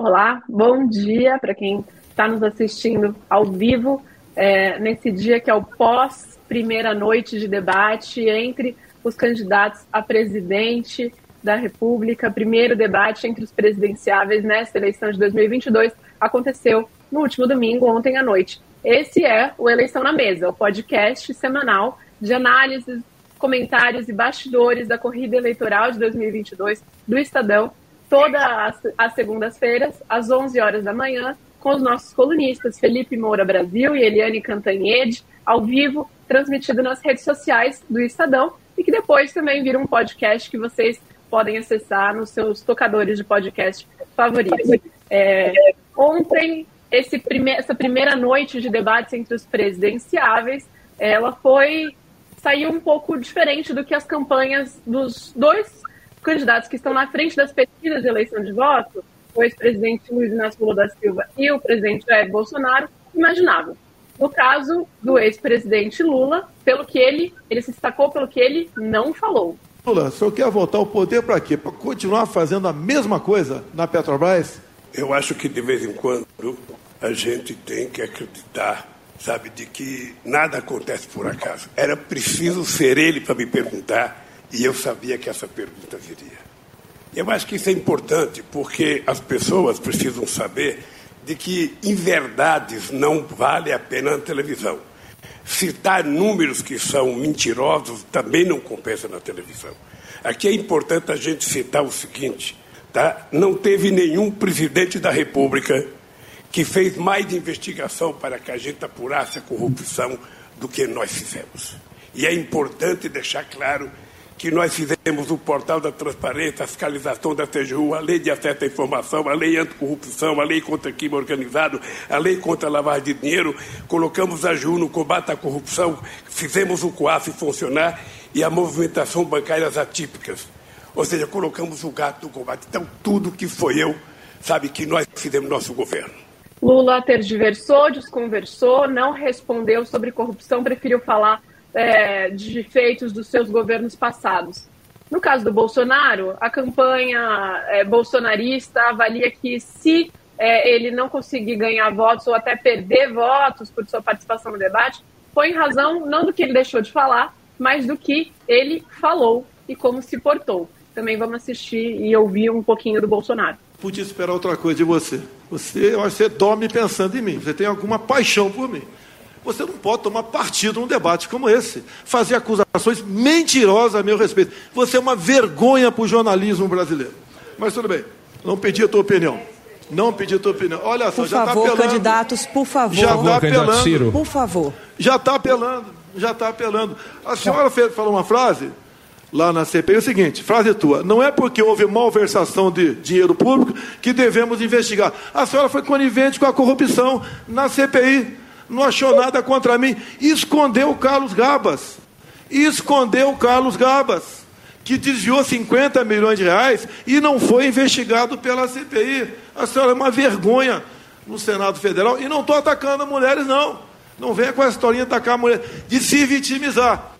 Olá, bom dia para quem está nos assistindo ao vivo, é, nesse dia que é o pós primeira noite de debate entre os candidatos a presidente da República. Primeiro debate entre os presidenciáveis nesta eleição de 2022 aconteceu no último domingo, ontem à noite. Esse é o Eleição na Mesa, o podcast semanal de análises, comentários e bastidores da corrida eleitoral de 2022 do Estadão todas as, segundas-feiras, às 11 horas da manhã, com os nossos colunistas Felipe Moura Brasil e Eliane Cantanhede, ao vivo, transmitido nas redes sociais do Estadão e que depois também vira um podcast que vocês podem acessar nos seus tocadores de podcast favoritos. É, ontem, prime essa primeira noite de debates entre os presidenciáveis, ela foi saiu um pouco diferente do que as campanhas dos dois candidatos que estão na frente das pesquisas de eleição de voto, o ex-presidente Luiz Inácio Lula da Silva e o presidente Jair Bolsonaro, imaginavam. No caso do ex-presidente Lula, pelo que ele, ele se destacou pelo que ele não falou. Lula, o senhor quer voltar ao poder para quê? Para continuar fazendo a mesma coisa na Petrobras? Eu acho que de vez em quando a gente tem que acreditar, sabe, de que nada acontece por acaso. Era preciso ser ele para me perguntar e eu sabia que essa pergunta viria. Eu acho que isso é importante porque as pessoas precisam saber de que inverdades não vale a pena na televisão. Citar números que são mentirosos também não compensa na televisão. Aqui é importante a gente citar o seguinte: tá? não teve nenhum presidente da República que fez mais investigação para que a gente apurasse a corrupção do que nós fizemos. E é importante deixar claro que nós fizemos o portal da transparência, a fiscalização da TGU, a lei de acesso à informação, a lei anticorrupção, a lei contra crime organizado, a lei contra lavagem de dinheiro, colocamos a JU no combate à corrupção, fizemos o COAF funcionar e a movimentação bancárias atípicas. Ou seja, colocamos o gato no combate. Então, tudo que foi eu, sabe, que nós fizemos no nosso governo. Lula tergiversou, desconversou, não respondeu sobre corrupção, preferiu falar é, de feitos dos seus governos passados. No caso do Bolsonaro, a campanha é, bolsonarista avalia que se é, ele não conseguir ganhar votos ou até perder votos por sua participação no debate, foi em razão não do que ele deixou de falar, mas do que ele falou e como se portou. Também vamos assistir e ouvir um pouquinho do Bolsonaro. Podia esperar outra coisa de você. Você, eu acho que você dorme pensando em mim. Você tem alguma paixão por mim. Você não pode tomar partido num debate como esse, fazer acusações mentirosas a meu respeito. Você é uma vergonha para o jornalismo brasileiro. Mas tudo bem, não pedi a tua opinião. Não pedi a tua opinião. Olha só, por já está apelando. Por favor, candidatos, por favor. Já está apelando. Por favor. Já está apelando, já está apelando. A senhora fez, falou uma frase lá na CPI, é o seguinte, frase tua, não é porque houve malversação de dinheiro público que devemos investigar. A senhora foi conivente com a corrupção na CPI não achou nada contra mim. Escondeu o Carlos Gabas. Escondeu o Carlos Gabas, que desviou 50 milhões de reais e não foi investigado pela CPI. A senhora é uma vergonha no Senado Federal. E não estou atacando mulheres, não. Não venha com essa historinha de atacar a mulher, de se vitimizar.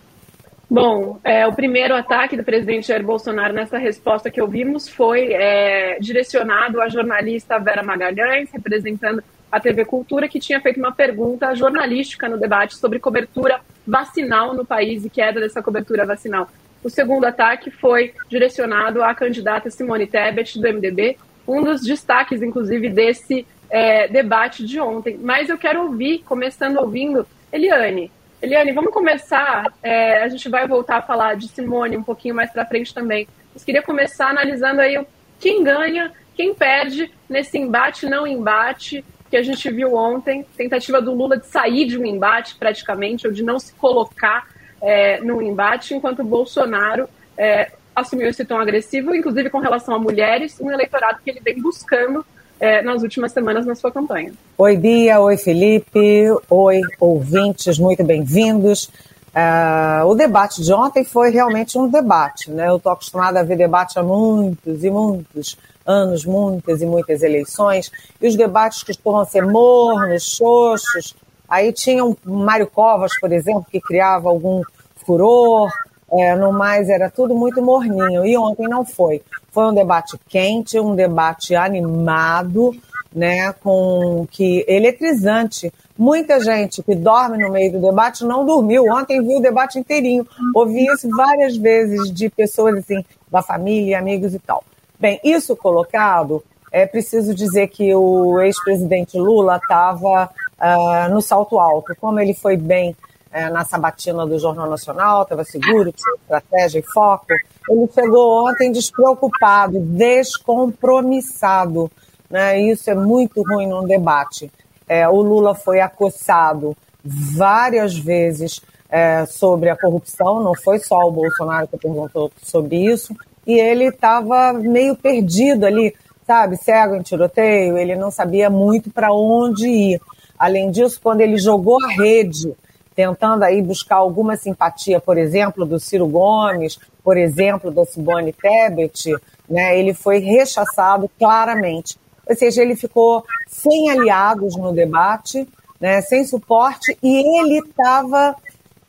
Bom, é, o primeiro ataque do presidente Jair Bolsonaro nessa resposta que ouvimos foi é, direcionado à jornalista Vera Magalhães, representando a TV Cultura, que tinha feito uma pergunta jornalística no debate sobre cobertura vacinal no país e queda dessa cobertura vacinal. O segundo ataque foi direcionado à candidata Simone Tebet, do MDB, um dos destaques, inclusive, desse é, debate de ontem. Mas eu quero ouvir, começando ouvindo, Eliane. Eliane, vamos começar. É, a gente vai voltar a falar de Simone um pouquinho mais para frente também. Mas queria começar analisando aí quem ganha, quem perde nesse embate não embate que a gente viu ontem, tentativa do Lula de sair de um embate praticamente, ou de não se colocar é, no embate, enquanto o Bolsonaro é, assumiu esse tom agressivo, inclusive com relação a mulheres, um eleitorado que ele vem buscando é, nas últimas semanas na sua campanha. Oi, Bia, oi, Felipe, oi, ouvintes, muito bem-vindos. Uh, o debate de ontem foi realmente um debate, né? Eu estou acostumada a ver debate há muitos e muitos anos, muitas e muitas eleições, e os debates costumam ser mornos, xoxos. Aí tinha um Mário Covas, por exemplo, que criava algum furor, é, no mais era tudo muito morninho. E ontem não foi. Foi um debate quente, um debate animado, né, com que eletrizante. Muita gente que dorme no meio do debate não dormiu. Ontem viu o debate inteirinho. Ouvi isso várias vezes de pessoas assim, da família, amigos e tal. Bem, isso colocado, é preciso dizer que o ex-presidente Lula estava uh, ah, no salto alto. Como ele foi bem uh, na sabatina do Jornal Nacional, estava seguro, tinha estratégia e foco, ele chegou ontem despreocupado, descompromissado. Né? Isso é muito ruim num debate. É, o Lula foi acossado várias vezes é, sobre a corrupção, não foi só o Bolsonaro que perguntou sobre isso, e ele estava meio perdido ali, sabe, cego em tiroteio, ele não sabia muito para onde ir. Além disso, quando ele jogou a rede, tentando aí buscar alguma simpatia, por exemplo, do Ciro Gomes, por exemplo, da Simone Tebet, né, ele foi rechaçado claramente. Ou seja, ele ficou sem aliados no debate, né, sem suporte, e ele estava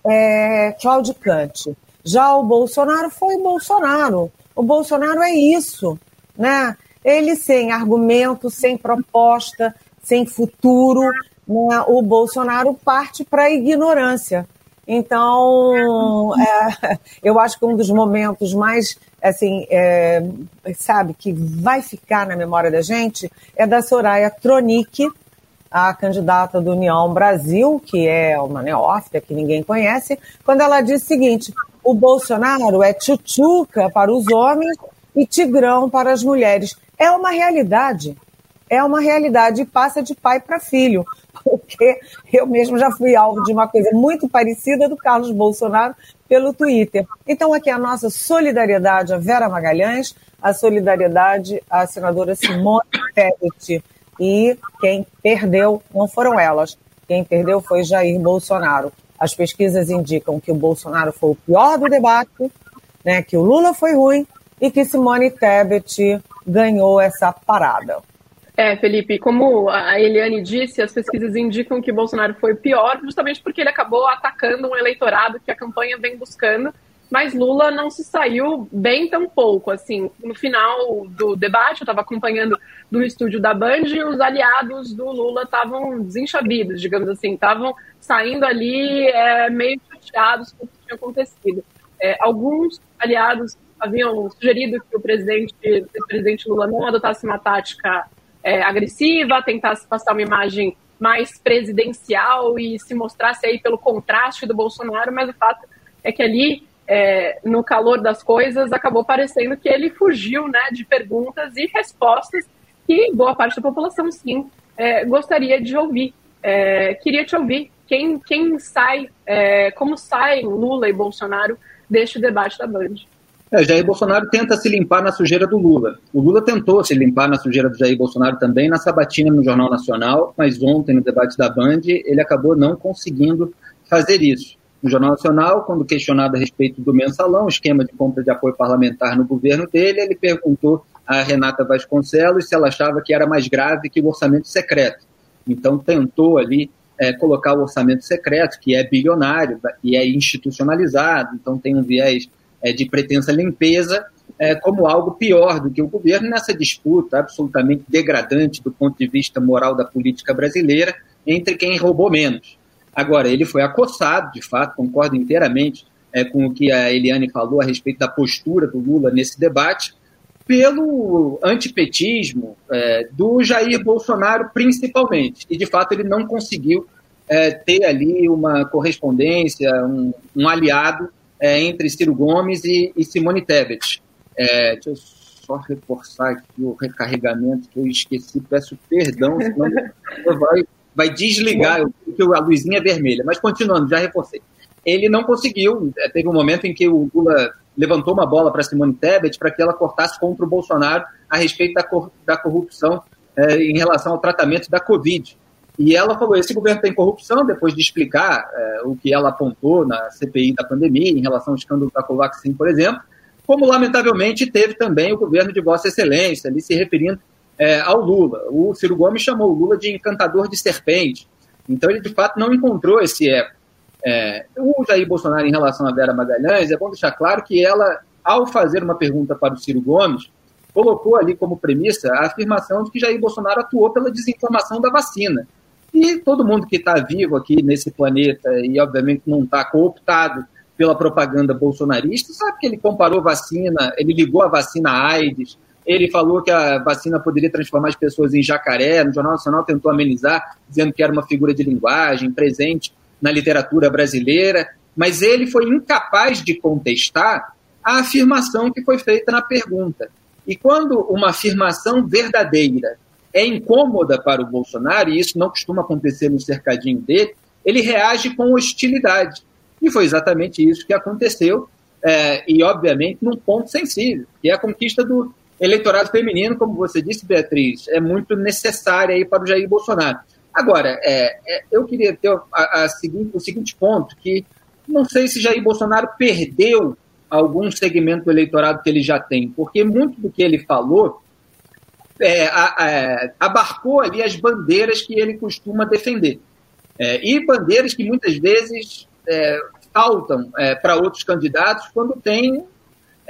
é, claudicante. Já o Bolsonaro foi Bolsonaro. O Bolsonaro é isso, né? Ele sem argumento, sem proposta, sem futuro, né? o Bolsonaro parte para a ignorância. Então, é, eu acho que um dos momentos mais, assim, é, sabe, que vai ficar na memória da gente é da Soraya Tronic, a candidata do União Brasil, que é uma neófita que ninguém conhece, quando ela diz o seguinte: o Bolsonaro é tchutchuca para os homens e tigrão para as mulheres. É uma realidade. É uma realidade e passa de pai para filho porque eu mesmo já fui alvo de uma coisa muito parecida do Carlos Bolsonaro pelo Twitter. Então, aqui a nossa solidariedade à Vera Magalhães, a solidariedade à senadora Simone Tebet. E quem perdeu não foram elas, quem perdeu foi Jair Bolsonaro. As pesquisas indicam que o Bolsonaro foi o pior do debate, né, que o Lula foi ruim e que Simone Tebet ganhou essa parada. É, Felipe, como a Eliane disse, as pesquisas indicam que Bolsonaro foi pior, justamente porque ele acabou atacando um eleitorado que a campanha vem buscando, mas Lula não se saiu bem tão pouco. Assim, no final do debate, eu estava acompanhando do estúdio da Band e os aliados do Lula estavam desenchabidos, digamos assim, estavam saindo ali é, meio chateados com o que tinha acontecido. É, alguns aliados haviam sugerido que o presidente, o presidente Lula não adotasse uma tática é, agressiva, tentasse passar uma imagem mais presidencial e se mostrasse aí pelo contraste do Bolsonaro, mas o fato é que ali, é, no calor das coisas, acabou parecendo que ele fugiu né, de perguntas e respostas que boa parte da população, sim, é, gostaria de ouvir. É, queria te ouvir quem, quem sai, é, como saem Lula e Bolsonaro deste debate da Band. É, Jair Bolsonaro tenta se limpar na sujeira do Lula. O Lula tentou se limpar na sujeira do Jair Bolsonaro também na sabatina no Jornal Nacional, mas ontem no debate da Band ele acabou não conseguindo fazer isso. No Jornal Nacional, quando questionado a respeito do mensalão, esquema de compra de apoio parlamentar no governo dele, ele perguntou a Renata Vasconcelos se ela achava que era mais grave que o orçamento secreto. Então tentou ali é, colocar o orçamento secreto, que é bilionário e é institucionalizado, então tem um viés é, de pretensa limpeza é, como algo pior do que o governo nessa disputa absolutamente degradante do ponto de vista moral da política brasileira entre quem roubou menos. Agora, ele foi acossado, de fato, concordo inteiramente é, com o que a Eliane falou a respeito da postura do Lula nesse debate, pelo antipetismo é, do Jair Bolsonaro, principalmente. E, de fato, ele não conseguiu é, ter ali uma correspondência, um, um aliado é, entre Ciro Gomes e, e Simone Tebet. É, deixa eu só reforçar aqui o recarregamento que eu esqueci, peço perdão, senão vai, vai desligar, porque a luzinha é vermelha. Mas continuando, já reforcei. Ele não conseguiu, é, teve um momento em que o Lula levantou uma bola para Simone Tebet para que ela cortasse contra o Bolsonaro a respeito da, cor, da corrupção é, em relação ao tratamento da Covid. E ela falou: esse governo tem corrupção, depois de explicar é, o que ela apontou na CPI da pandemia, em relação ao escândalo da Covaxin, por exemplo, como lamentavelmente teve também o governo de Vossa Excelência, ali se referindo é, ao Lula. O Ciro Gomes chamou o Lula de encantador de serpente. Então ele de fato não encontrou esse eco. É, o Jair Bolsonaro, em relação a Vera Magalhães, é bom deixar claro que ela, ao fazer uma pergunta para o Ciro Gomes, colocou ali como premissa a afirmação de que Jair Bolsonaro atuou pela desinformação da vacina. E todo mundo que está vivo aqui nesse planeta e, obviamente, não está cooptado pela propaganda bolsonarista, sabe que ele comparou vacina, ele ligou a vacina à AIDS, ele falou que a vacina poderia transformar as pessoas em jacaré, no Jornal Nacional tentou amenizar, dizendo que era uma figura de linguagem presente na literatura brasileira, mas ele foi incapaz de contestar a afirmação que foi feita na pergunta. E quando uma afirmação verdadeira é incômoda para o Bolsonaro, e isso não costuma acontecer no cercadinho dele, ele reage com hostilidade. E foi exatamente isso que aconteceu, é, e obviamente num ponto sensível, que é a conquista do eleitorado feminino, como você disse, Beatriz, é muito necessária aí para o Jair Bolsonaro. Agora, é, é, eu queria ter a, a o seguinte ponto, que não sei se Jair Bolsonaro perdeu algum segmento do eleitorado que ele já tem, porque muito do que ele falou é, a, abarcou ali as bandeiras que ele costuma defender. É, e bandeiras que muitas vezes é, faltam é, para outros candidatos quando tem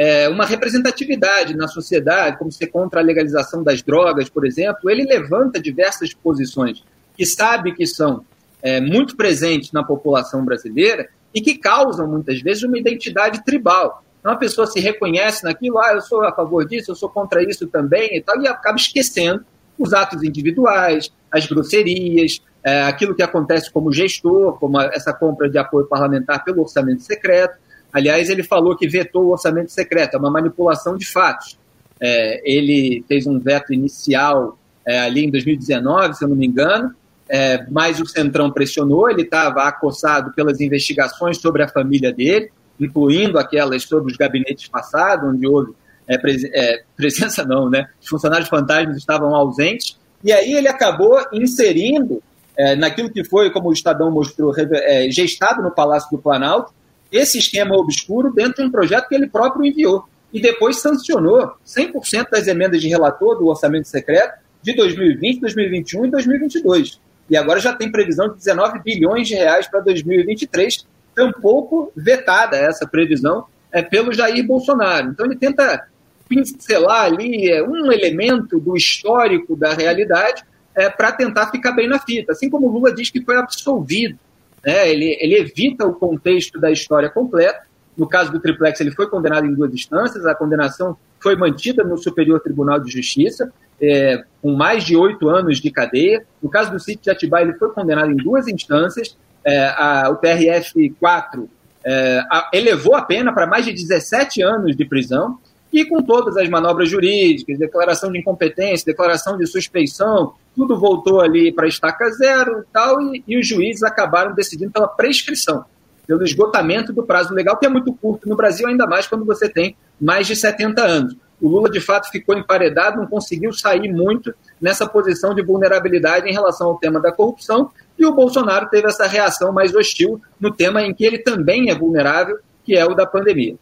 é, uma representatividade na sociedade, como ser contra a legalização das drogas, por exemplo. Ele levanta diversas posições que sabe que são é, muito presentes na população brasileira e que causam, muitas vezes, uma identidade tribal. Então a pessoa se reconhece naquilo, ah, eu sou a favor disso, eu sou contra isso também e tal, e acaba esquecendo os atos individuais, as grosserias, é, aquilo que acontece como gestor, como essa compra de apoio parlamentar pelo orçamento secreto. Aliás, ele falou que vetou o orçamento secreto, é uma manipulação de fatos. É, ele fez um veto inicial é, ali em 2019, se eu não me engano, é, mas o Centrão pressionou, ele estava acossado pelas investigações sobre a família dele, incluindo aquelas sobre os gabinetes passados, onde houve é, é, presença não, né? Os funcionários fantasmas estavam ausentes, e aí ele acabou inserindo é, naquilo que foi, como o Estadão mostrou, é, gestado no Palácio do Planalto, esse esquema obscuro dentro de um projeto que ele próprio enviou. E depois sancionou 100% das emendas de relator do orçamento secreto de 2020, 2021 e 2022. E agora já tem previsão de 19 bilhões de reais para 2023, tampouco vetada essa previsão é, pelo Jair Bolsonaro. Então ele tenta pincelar ali é, um elemento do histórico da realidade é, para tentar ficar bem na fita. Assim como o Lula diz que foi absolvido. Né? Ele, ele evita o contexto da história completa. No caso do Triplex, ele foi condenado em duas instâncias, a condenação foi mantida no Superior Tribunal de Justiça, é, com mais de oito anos de cadeia. No caso do sítio de Atibaia, ele foi condenado em duas instâncias, é, a, o TRF-4 é, elevou a pena para mais de 17 anos de prisão, e com todas as manobras jurídicas, declaração de incompetência, declaração de suspeição, tudo voltou ali para estaca zero e tal, e, e os juízes acabaram decidindo pela prescrição, pelo esgotamento do prazo legal, que é muito curto no Brasil, ainda mais quando você tem mais de 70 anos. O Lula, de fato, ficou emparedado, não conseguiu sair muito nessa posição de vulnerabilidade em relação ao tema da corrupção, e o Bolsonaro teve essa reação mais hostil no tema em que ele também é vulnerável, que é o da pandemia.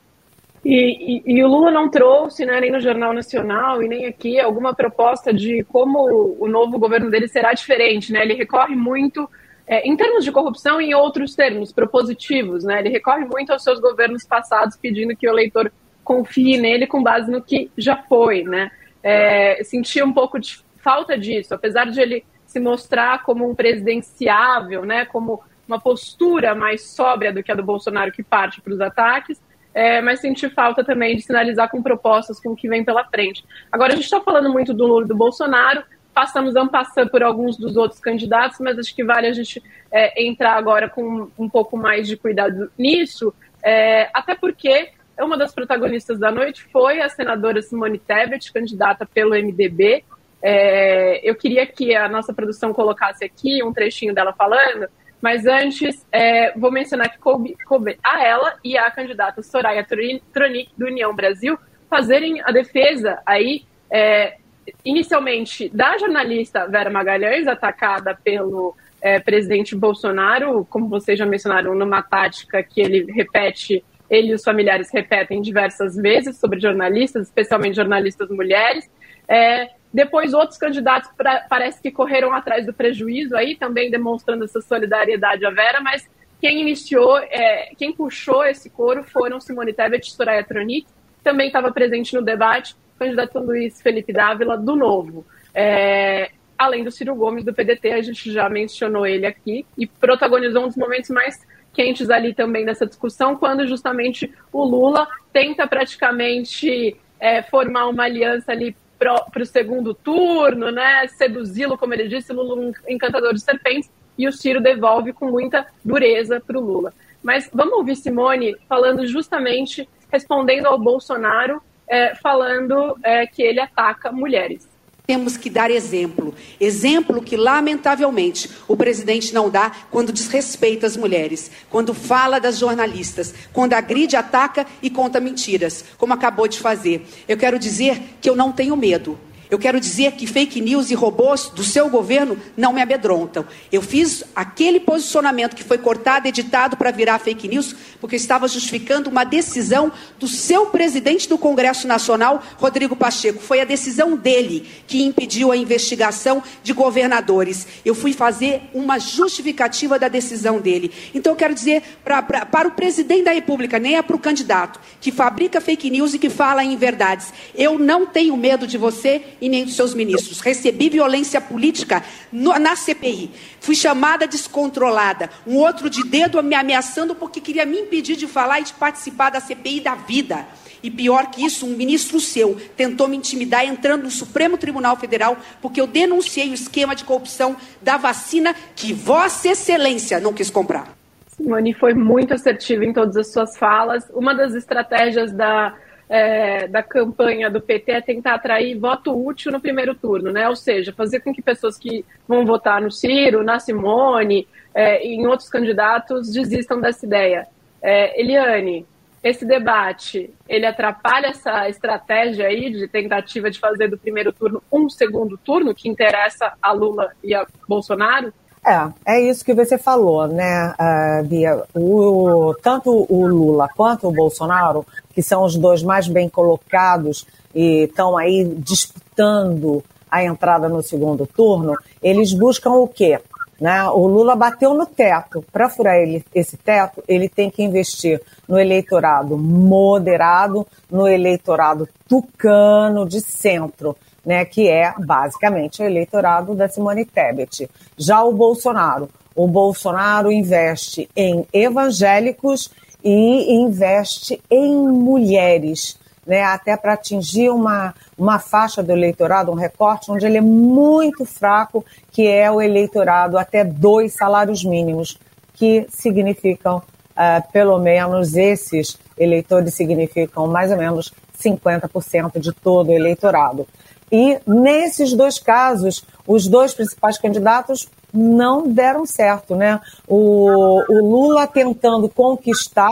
E, e, e, o Lula não trouxe, né, nem no Jornal Nacional e nem aqui, alguma proposta de como o novo governo dele será diferente. Né? Ele recorre muito, é, em termos de corrupção e em outros termos, propositivos. Né? Ele recorre muito aos seus governos passados, pedindo que o eleitor confie nele com base no que já foi. Né? É, sentia um pouco de falta disso, apesar de ele se mostrar como um presidenciável, né, como uma postura mais sóbria do que a do Bolsonaro que parte para os ataques, é, mas senti falta também de sinalizar com propostas com o que vem pela frente. Agora, a gente está falando muito do Lula e do Bolsonaro, passamos a passar por alguns dos outros candidatos, mas acho que vale a gente é, entrar agora com um pouco mais de cuidado nisso, é, até porque uma das protagonistas da noite foi a senadora Simone Tebet, candidata pelo MDB, é, eu queria que a nossa produção colocasse aqui um trechinho dela falando, mas antes é, vou mencionar que coube, coube, a ela e a candidata Soraya Tronic, do União Brasil, fazerem a defesa aí, é, inicialmente, da jornalista Vera Magalhães, atacada pelo é, presidente Bolsonaro, como vocês já mencionaram, numa tática que ele repete, ele e os familiares repetem diversas vezes sobre jornalistas, especialmente jornalistas mulheres. É, depois, outros candidatos pra, parece que correram atrás do prejuízo aí, também demonstrando essa solidariedade à Vera, mas quem iniciou, é, quem puxou esse coro foram Simone Tebet e Soraya Tronic, também estava presente no debate, o candidato Luiz Felipe Dávila, do Novo. É, além do Ciro Gomes, do PDT, a gente já mencionou ele aqui, e protagonizou um dos momentos mais quentes ali também dessa discussão, quando justamente o Lula tenta praticamente é, formar uma aliança ali para o segundo turno, né? Seduzi-lo, como ele disse, Lula um encantador de serpentes, e o Ciro devolve com muita dureza para o Lula. Mas vamos ouvir Simone falando justamente, respondendo ao Bolsonaro, é, falando é, que ele ataca mulheres temos que dar exemplo. Exemplo que, lamentavelmente, o presidente não dá quando desrespeita as mulheres, quando fala das jornalistas, quando agride, ataca e conta mentiras, como acabou de fazer. Eu quero dizer que eu não tenho medo. Eu quero dizer que fake news e robôs do seu governo não me amedrontam. Eu fiz aquele posicionamento que foi cortado, editado para virar fake news, porque eu estava justificando uma decisão do seu presidente do Congresso Nacional, Rodrigo Pacheco. Foi a decisão dele que impediu a investigação de governadores. Eu fui fazer uma justificativa da decisão dele. Então eu quero dizer pra, pra, para o presidente da República, nem é para o candidato, que fabrica fake news e que fala em verdades. Eu não tenho medo de você e nem dos seus ministros. Recebi violência política no, na CPI. Fui chamada descontrolada. Um outro de dedo me ameaçando porque queria me impedir de falar e de participar da CPI da vida. E pior que isso, um ministro seu tentou me intimidar entrando no Supremo Tribunal Federal porque eu denunciei o esquema de corrupção da vacina que Vossa Excelência não quis comprar. Simone foi muito assertiva em todas as suas falas. Uma das estratégias da é, da campanha do PT é tentar atrair voto útil no primeiro turno, né? Ou seja, fazer com que pessoas que vão votar no Ciro, na Simone é, em outros candidatos desistam dessa ideia. É, Eliane, esse debate, ele atrapalha essa estratégia aí de tentativa de fazer do primeiro turno um segundo turno que interessa a Lula e a Bolsonaro? É, é isso que você falou, né, uh, Bia? O, tanto o Lula quanto o Bolsonaro, que são os dois mais bem colocados e estão aí disputando a entrada no segundo turno, eles buscam o quê? Né? O Lula bateu no teto. Para furar ele, esse teto, ele tem que investir no eleitorado moderado, no eleitorado tucano de centro né, que é basicamente o eleitorado da Simone Tebet. Já o Bolsonaro, o Bolsonaro investe em evangélicos e investe em mulheres, né, até para atingir uma, uma faixa do eleitorado, um recorte onde ele é muito fraco, que é o eleitorado até dois salários mínimos, que significam, uh, pelo menos esses eleitores significam mais ou menos 50% de todo o eleitorado. E nesses dois casos, os dois principais candidatos não deram certo, né? O, o Lula tentando conquistar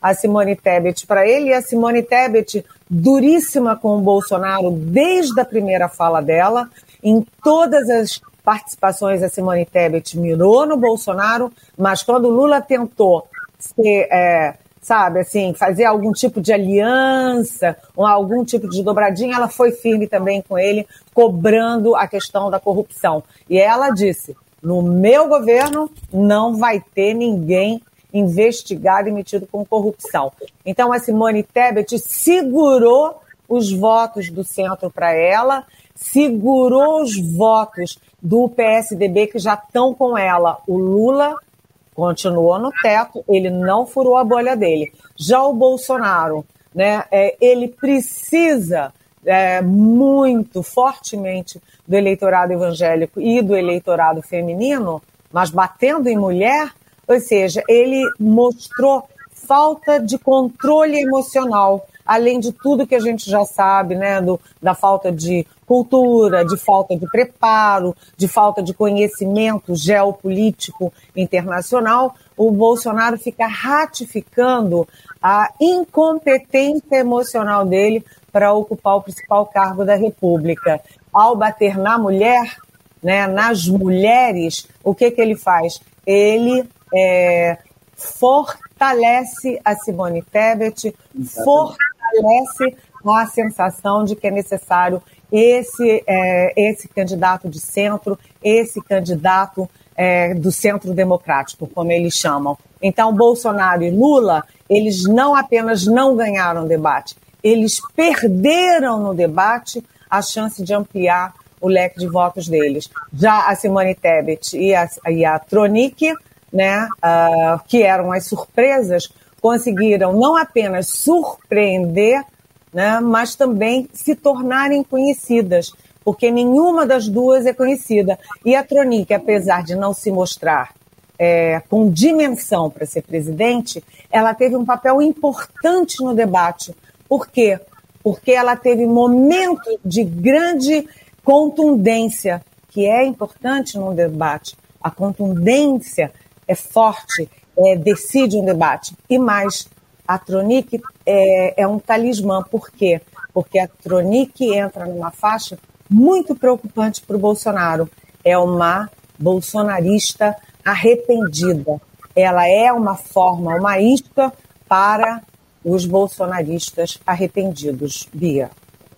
a Simone Tebet para ele e a Simone Tebet duríssima com o Bolsonaro desde a primeira fala dela. Em todas as participações, a Simone Tebet mirou no Bolsonaro, mas quando o Lula tentou ser, é, sabe, assim, fazer algum tipo de aliança ou algum tipo de dobradinha, ela foi firme também com ele, cobrando a questão da corrupção. E ela disse: no meu governo não vai ter ninguém investigado e metido com corrupção. Então a Simone Tebet segurou os votos do centro para ela, segurou os votos do PSDB que já estão com ela. O Lula continuou no teto, ele não furou a bolha dele. Já o Bolsonaro, né, é, ele precisa é, muito fortemente do eleitorado evangélico e do eleitorado feminino, mas batendo em mulher, ou seja, ele mostrou falta de controle emocional, além de tudo que a gente já sabe, né, do, da falta de cultura, de falta de preparo, de falta de conhecimento geopolítico internacional, o Bolsonaro fica ratificando a incompetência emocional dele para ocupar o principal cargo da República. Ao bater na mulher, né, nas mulheres, o que, que ele faz? Ele é, fortalece a Simone Tebet, fortalece a sensação de que é necessário esse, é, esse candidato de centro, esse candidato é, do centro democrático, como eles chamam. Então, Bolsonaro e Lula, eles não apenas não ganharam debate, eles perderam no debate a chance de ampliar o leque de votos deles. Já a Simone Tebet e a, e a Tronic, né, uh, que eram as surpresas, conseguiram não apenas surpreender, né, mas também se tornarem conhecidas porque nenhuma das duas é conhecida. E a Tronic, apesar de não se mostrar é, com dimensão para ser presidente, ela teve um papel importante no debate. Por quê? Porque ela teve momento de grande contundência, que é importante no debate. A contundência é forte, é, decide um debate. E mais, a Tronic é, é um talismã. Por quê? Porque a Tronic entra numa faixa muito preocupante para o Bolsonaro. É uma bolsonarista arrependida. Ela é uma forma, uma isca para os bolsonaristas arrependidos, Bia.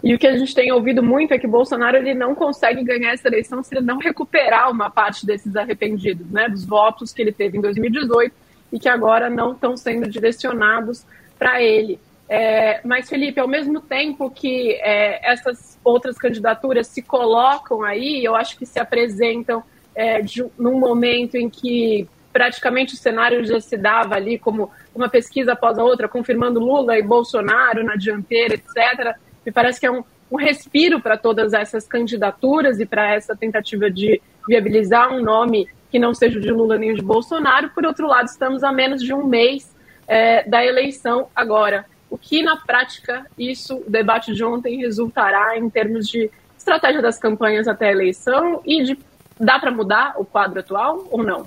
E o que a gente tem ouvido muito é que Bolsonaro ele não consegue ganhar essa eleição se ele não recuperar uma parte desses arrependidos, né, dos votos que ele teve em 2018 e que agora não estão sendo direcionados para ele. É, mas, Felipe, ao mesmo tempo que é, essas outras candidaturas se colocam aí, eu acho que se apresentam é, de, num momento em que praticamente o cenário já se dava ali como uma pesquisa após a outra, confirmando Lula e Bolsonaro na dianteira, etc. Me parece que é um, um respiro para todas essas candidaturas e para essa tentativa de viabilizar um nome que não seja o de Lula nem o de Bolsonaro. Por outro lado, estamos a menos de um mês é, da eleição agora o que na prática isso, o debate de ontem, resultará em termos de estratégia das campanhas até a eleição e de dá para mudar o quadro atual ou não?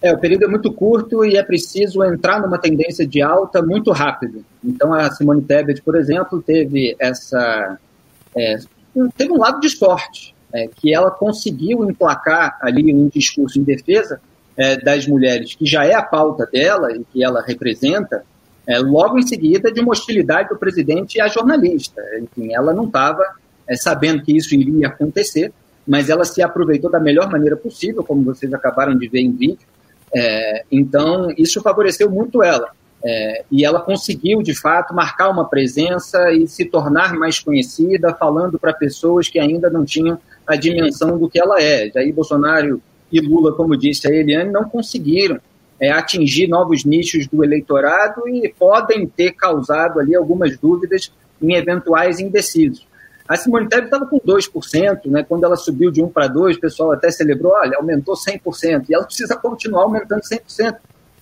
É, o período é muito curto e é preciso entrar numa tendência de alta muito rápido. Então, a Simone Tebet, por exemplo, teve essa. É, teve um lado de sorte, é, que ela conseguiu emplacar ali um discurso em defesa é, das mulheres, que já é a pauta dela e que ela representa, é, logo em seguida de uma hostilidade do presidente à jornalista. Enfim, ela não estava é, sabendo que isso iria acontecer, mas ela se aproveitou da melhor maneira possível, como vocês acabaram de ver em vídeo. É, então, isso favoreceu muito ela. É, e ela conseguiu, de fato, marcar uma presença e se tornar mais conhecida, falando para pessoas que ainda não tinham a dimensão do que ela é. Jair Bolsonaro e Lula, como disse a Eliane, não conseguiram é, atingir novos nichos do eleitorado e podem ter causado ali algumas dúvidas em eventuais indecisos. A Simone Tebet estava com 2%, né? quando ela subiu de 1 para 2, o pessoal até celebrou, olha, aumentou 100%, e ela precisa continuar aumentando 100%.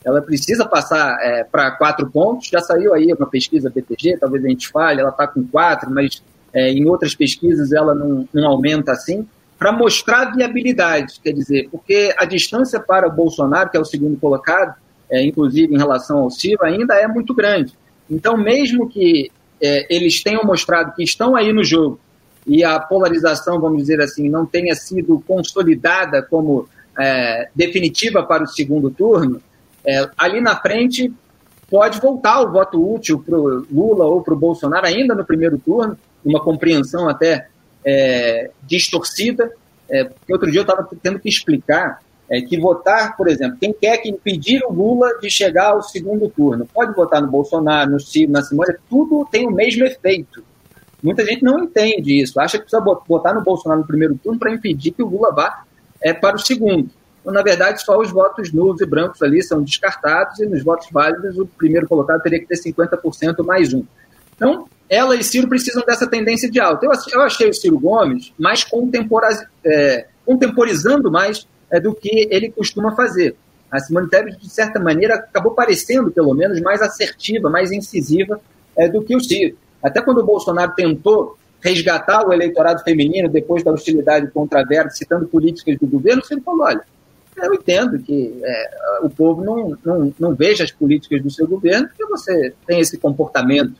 Ela precisa passar é, para 4 pontos, já saiu aí uma pesquisa BTG, talvez a gente fale, ela está com 4, mas é, em outras pesquisas ela não, não aumenta assim para mostrar viabilidade, quer dizer, porque a distância para o Bolsonaro, que é o segundo colocado, é, inclusive em relação ao Ciro, ainda é muito grande. Então, mesmo que é, eles tenham mostrado que estão aí no jogo e a polarização, vamos dizer assim, não tenha sido consolidada como é, definitiva para o segundo turno, é, ali na frente pode voltar o voto útil para o Lula ou para o Bolsonaro ainda no primeiro turno, uma compreensão até é, distorcida. É, outro dia eu estava tendo que explicar é, que votar, por exemplo, quem quer que impedir o Lula de chegar ao segundo turno, pode votar no Bolsonaro, no Ciro, na Simone, tudo tem o mesmo efeito. Muita gente não entende isso, acha que precisa votar no Bolsonaro no primeiro turno para impedir que o Lula vá é, para o segundo. Então, na verdade, só os votos nulos e brancos ali são descartados e nos votos válidos o primeiro colocado teria que ter 50% mais um. Então, ela e Ciro precisam dessa tendência de alta. Eu, eu achei o Ciro Gomes mais é, contemporizando mais é, do que ele costuma fazer. A Simone Tebet, de certa maneira, acabou parecendo, pelo menos, mais assertiva, mais incisiva é, do que o Ciro. Até quando o Bolsonaro tentou resgatar o eleitorado feminino depois da hostilidade contra a Verdi, citando políticas do governo, o Ciro falou, olha, eu entendo que é, o povo não, não, não veja as políticas do seu governo porque você tem esse comportamento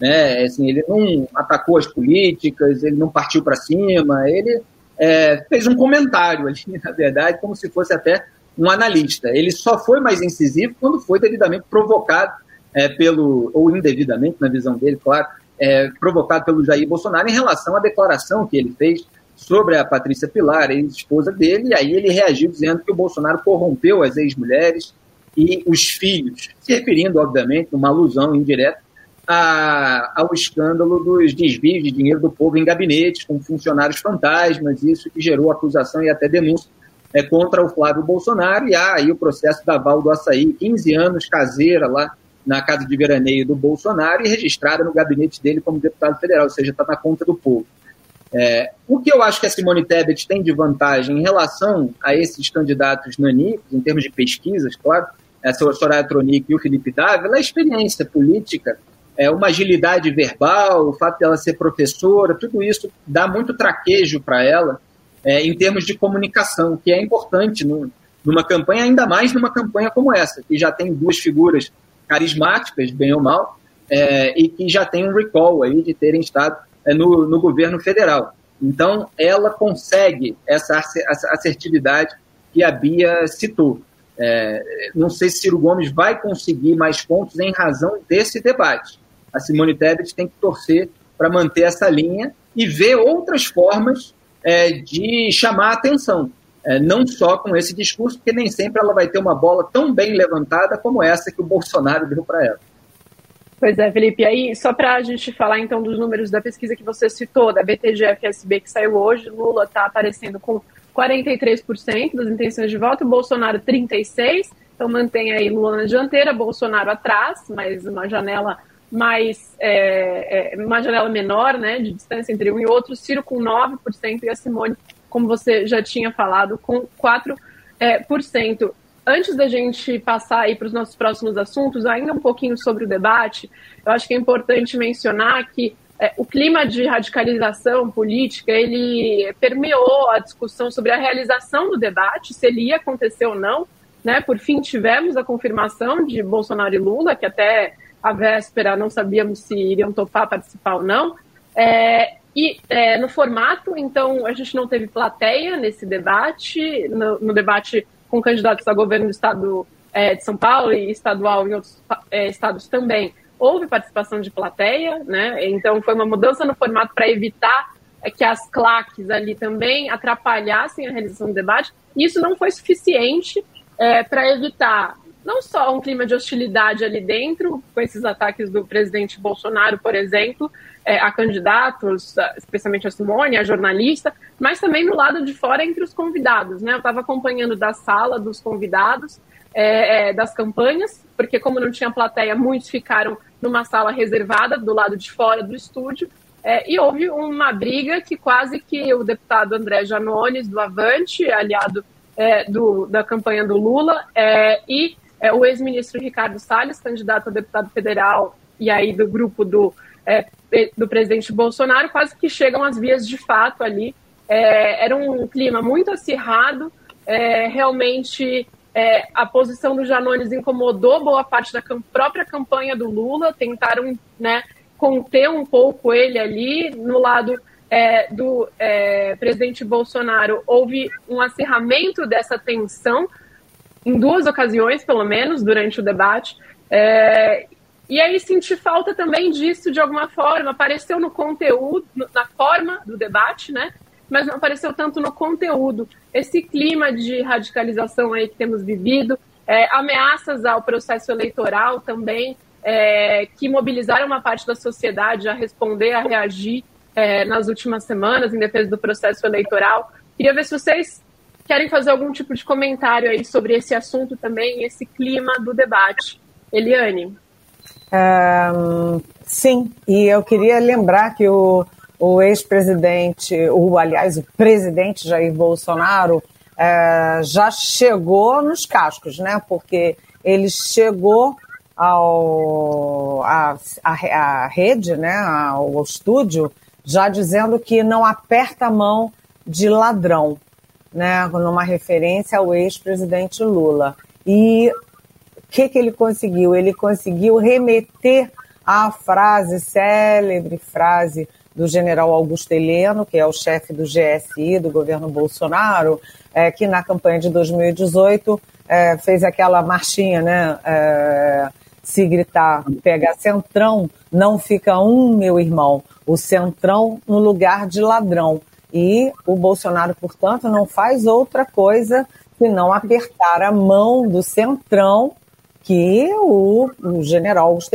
né? Assim, ele não atacou as políticas, ele não partiu para cima, ele é, fez um comentário ali, na verdade, como se fosse até um analista. Ele só foi mais incisivo quando foi devidamente provocado é, pelo, ou indevidamente, na visão dele, claro, é, provocado pelo Jair Bolsonaro em relação à declaração que ele fez sobre a Patrícia Pilar, ex-esposa dele, e aí ele reagiu dizendo que o Bolsonaro corrompeu as ex-mulheres e os filhos, se referindo, obviamente, numa alusão indireta a, ao escândalo dos desvios de dinheiro do povo em gabinetes com funcionários fantasmas, isso que gerou acusação e até denúncia é, contra o Flávio Bolsonaro, e há aí o processo da Val do Açaí, 15 anos caseira lá na casa de veraneio do Bolsonaro e registrada no gabinete dele como deputado federal, ou seja, está na conta do povo. É, o que eu acho que a Simone Tebet tem de vantagem em relação a esses candidatos nanicos, em termos de pesquisas, claro, essa Soraya Tronic e o Felipe Dávila, é a experiência política, é uma agilidade verbal, o fato dela ser professora, tudo isso dá muito traquejo para ela é, em termos de comunicação, que é importante no, numa campanha, ainda mais numa campanha como essa, que já tem duas figuras carismáticas, bem ou mal, é, e que já tem um recall aí de terem estado é, no, no governo federal. Então, ela consegue essa assertividade que a Bia citou. É, não sei se Ciro Gomes vai conseguir mais pontos em razão desse debate. A Simone Tebet tem que torcer para manter essa linha e ver outras formas é, de chamar a atenção. É, não só com esse discurso, porque nem sempre ela vai ter uma bola tão bem levantada como essa que o Bolsonaro deu para ela. Pois é, Felipe. E aí, só para a gente falar então dos números da pesquisa que você citou, da BTG-FSB que saiu hoje, Lula está aparecendo com 43% das intenções de voto, Bolsonaro 36%, então mantém aí Lula na dianteira, Bolsonaro atrás, mas uma janela mais é, é, uma janela menor, né, de distância entre um e outro, Ciro com 9% e a Simone, como você já tinha falado, com 4%. É, por cento. Antes da gente passar aí para os nossos próximos assuntos, ainda um pouquinho sobre o debate, eu acho que é importante mencionar que é, o clima de radicalização política, ele permeou a discussão sobre a realização do debate, se ele ia acontecer ou não, né? Por fim, tivemos a confirmação de Bolsonaro e Lula, que até a véspera não sabíamos se iriam topar participar ou não. É, e é, no formato, então, a gente não teve plateia nesse debate, no, no debate com candidatos a governo do estado é, de São Paulo e estadual em outros é, estados também. Houve participação de plateia, né? Então foi uma mudança no formato para evitar é, que as claques ali também atrapalhassem a realização do debate. E isso não foi suficiente é, para evitar não só um clima de hostilidade ali dentro, com esses ataques do presidente Bolsonaro, por exemplo, é, a candidatos, especialmente a Simone, a jornalista, mas também no lado de fora entre os convidados. Né? Eu estava acompanhando da sala dos convidados, é, é, das campanhas, porque como não tinha plateia, muitos ficaram numa sala reservada do lado de fora do estúdio, é, e houve uma briga que quase que o deputado André Janones, do Avante, aliado é, do, da campanha do Lula, é, e é, o ex-ministro Ricardo Salles, candidato a deputado federal, e aí do grupo do, é, do presidente Bolsonaro, quase que chegam às vias de fato ali. É, era um clima muito acirrado, é, realmente é, a posição do Janones incomodou boa parte da própria campanha do Lula, tentaram né, conter um pouco ele ali. No lado é, do é, presidente Bolsonaro, houve um acirramento dessa tensão, em duas ocasiões, pelo menos, durante o debate. É, e aí senti falta também disso de alguma forma. Apareceu no conteúdo, na forma do debate, né? Mas não apareceu tanto no conteúdo. Esse clima de radicalização aí que temos vivido, é, ameaças ao processo eleitoral também, é, que mobilizaram uma parte da sociedade a responder, a reagir é, nas últimas semanas em defesa do processo eleitoral. Queria ver se vocês querem fazer algum tipo de comentário aí sobre esse assunto também, esse clima do debate. Eliane. Um, sim, e eu queria lembrar que o, o ex-presidente, o aliás, o presidente Jair Bolsonaro é, já chegou nos cascos, né? Porque ele chegou ao a, a, a rede, né? Ao, ao estúdio, já dizendo que não aperta a mão de ladrão né, numa referência ao ex-presidente Lula. E o que, que ele conseguiu? Ele conseguiu remeter à frase, célebre frase do general Augusto Heleno, que é o chefe do GSI, do governo Bolsonaro, é, que na campanha de 2018 é, fez aquela marchinha, né? É, se gritar, pega centrão, não fica um, meu irmão, o centrão no lugar de ladrão. E o Bolsonaro, portanto, não faz outra coisa senão apertar a mão do centrão que o, o general Augusto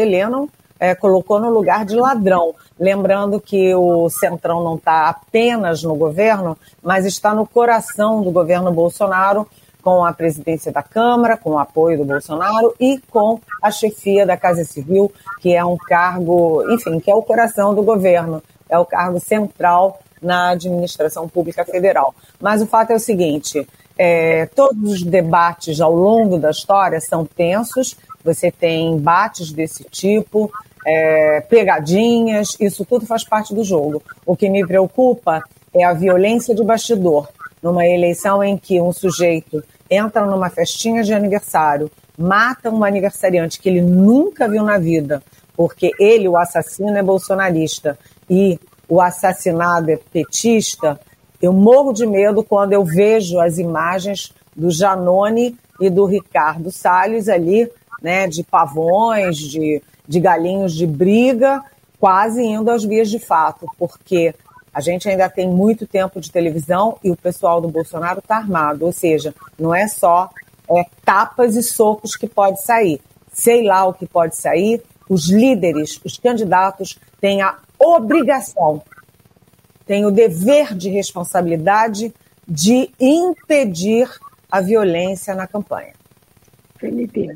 é, colocou no lugar de ladrão. Lembrando que o Centrão não está apenas no governo, mas está no coração do governo Bolsonaro, com a presidência da Câmara, com o apoio do Bolsonaro e com a chefia da Casa Civil, que é um cargo, enfim, que é o coração do governo, é o cargo central na administração pública federal. Mas o fato é o seguinte: é, todos os debates ao longo da história são tensos, você tem embates desse tipo, é, pegadinhas, isso tudo faz parte do jogo. O que me preocupa é a violência de bastidor. Numa eleição em que um sujeito entra numa festinha de aniversário, mata um aniversariante que ele nunca viu na vida, porque ele, o assassino, é bolsonarista e o assassinado é petista, eu morro de medo quando eu vejo as imagens do Janone e do Ricardo Salles ali, né, de pavões, de de galinhos de briga, quase indo às vias de fato, porque a gente ainda tem muito tempo de televisão e o pessoal do Bolsonaro está armado, ou seja, não é só é, tapas e socos que pode sair. Sei lá o que pode sair. Os líderes, os candidatos têm a obrigação, têm o dever de responsabilidade de impedir a violência na campanha. Felipe.